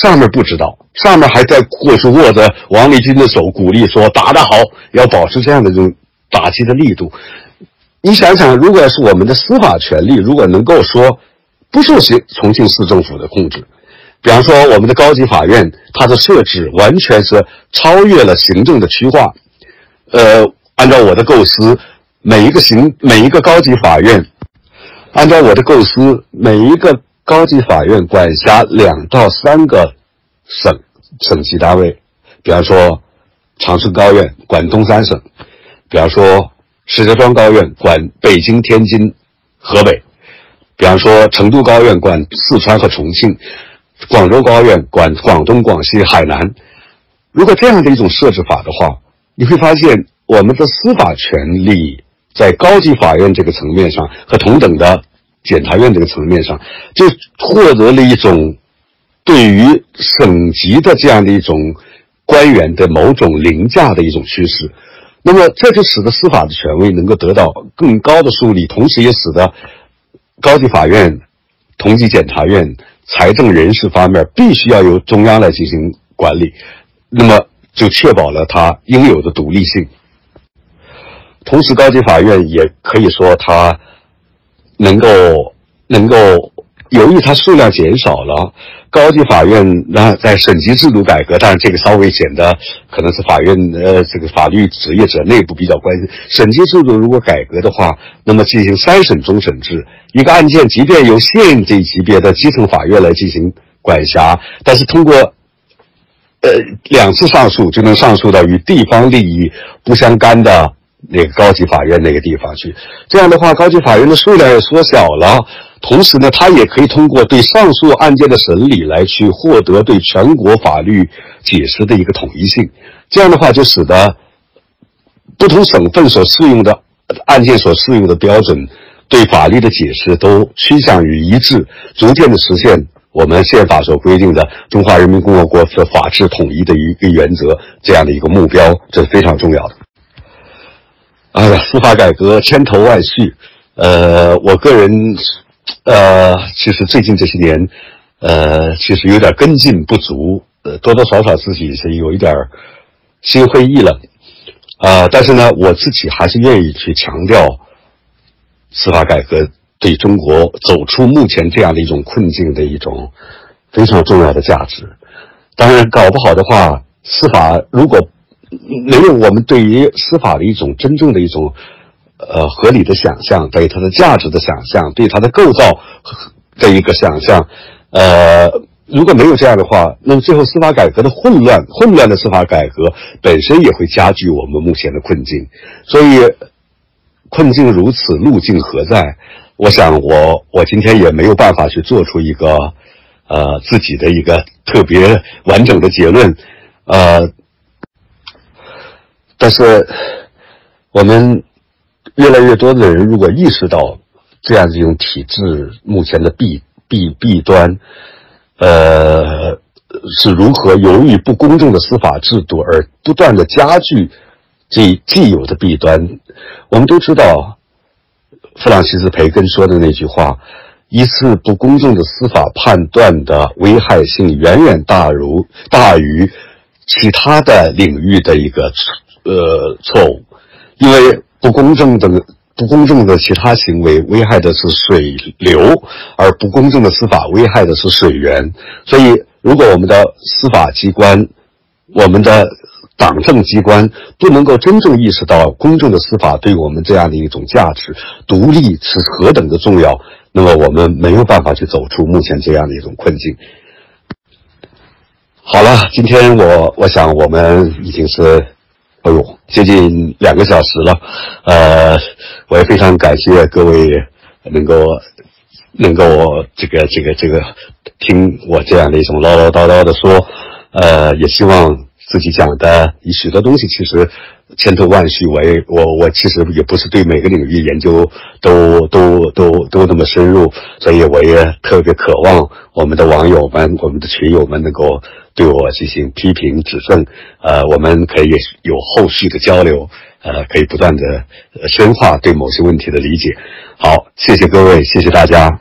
上面不知道，上面还在过去握着王立军的手，鼓励说打得好，要保持这样的这种。打击的力度，你想想，如果是我们的司法权力，如果能够说不受重重庆市政府的控制，比方说我们的高级法院，它的设置完全是超越了行政的区划。呃，按照我的构思，每一个行每一个高级法院，按照我的构思，每一个高级法院管辖两到三个省省级单位，比方说长春高院管东三省。比方说，石家庄高院管北京、天津、河北；比方说，成都高院管四川和重庆；广州高院管广东、广西、海南。如果这样的一种设置法的话，你会发现，我们的司法权力在高级法院这个层面上和同等的检察院这个层面上，就获得了一种对于省级的这样的一种官员的某种凌驾的一种趋势。那么，这就使得司法的权威能够得到更高的树立，同时也使得高级法院、同级检察院、财政人事方面必须要由中央来进行管理，那么就确保了它应有的独立性。同时，高级法院也可以说它能够能够。由于它数量减少了，高级法院那在省级制度改革，当然这个稍微显得可能是法院呃这个法律职业者内部比较关心。省级制度如果改革的话，那么进行三审终审制，一个案件即便由县级级别的基层法院来进行管辖，但是通过呃两次上诉就能上诉到与地方利益不相干的那个高级法院那个地方去。这样的话，高级法院的数量也缩小了。同时呢，他也可以通过对上述案件的审理来去获得对全国法律解释的一个统一性。这样的话，就使得不同省份所适用的案件所适用的标准对法律的解释都趋向于一致，逐渐的实现我们宪法所规定的中华人民共和国的法治统一的一个原则这样的一个目标，这是非常重要的。哎呀，司法改革千头万绪，呃，我个人。呃，其实最近这些年，呃，其实有点跟进不足，呃，多多少少自己是有一点心灰意冷，啊，但是呢，我自己还是愿意去强调司法改革对中国走出目前这样的一种困境的一种非常重要的价值。当然，搞不好的话，司法如果没有我们对于司法的一种真正的一种。呃，合理的想象，对它的价值的想象，对它的构造的一个想象，呃，如果没有这样的话，那么最后司法改革的混乱，混乱的司法改革本身也会加剧我们目前的困境。所以，困境如此，路径何在？我想，我我今天也没有办法去做出一个呃自己的一个特别完整的结论，呃，但是我们。越来越多的人如果意识到这样一种体制目前的弊弊弊端，呃，是如何由于不公正的司法制度而不断的加剧这既有的弊端，我们都知道，弗朗西斯培根说的那句话：一次不公正的司法判断的危害性远远大如大于其他的领域的一个呃错误，因为。不公正的不公正的其他行为危害的是水流，而不公正的司法危害的是水源。所以，如果我们的司法机关、我们的党政机关不能够真正意识到公正的司法对我们这样的一种价值、独立是何等的重要，那么我们没有办法去走出目前这样的一种困境。好了，今天我我想我们已经是。哎呦，接近两个小时了，呃，我也非常感谢各位能够能够这个这个这个听我这样的一种唠唠叨叨的说，呃，也希望自己讲的许多东西其实千头万绪，我也我我其实也不是对每个领域研究都都都都那么深入，所以我也特别渴望我们的网友们、我们的群友们能够。对我进行批评指正，呃，我们可以有后续的交流，呃，可以不断的深化对某些问题的理解。好，谢谢各位，谢谢大家。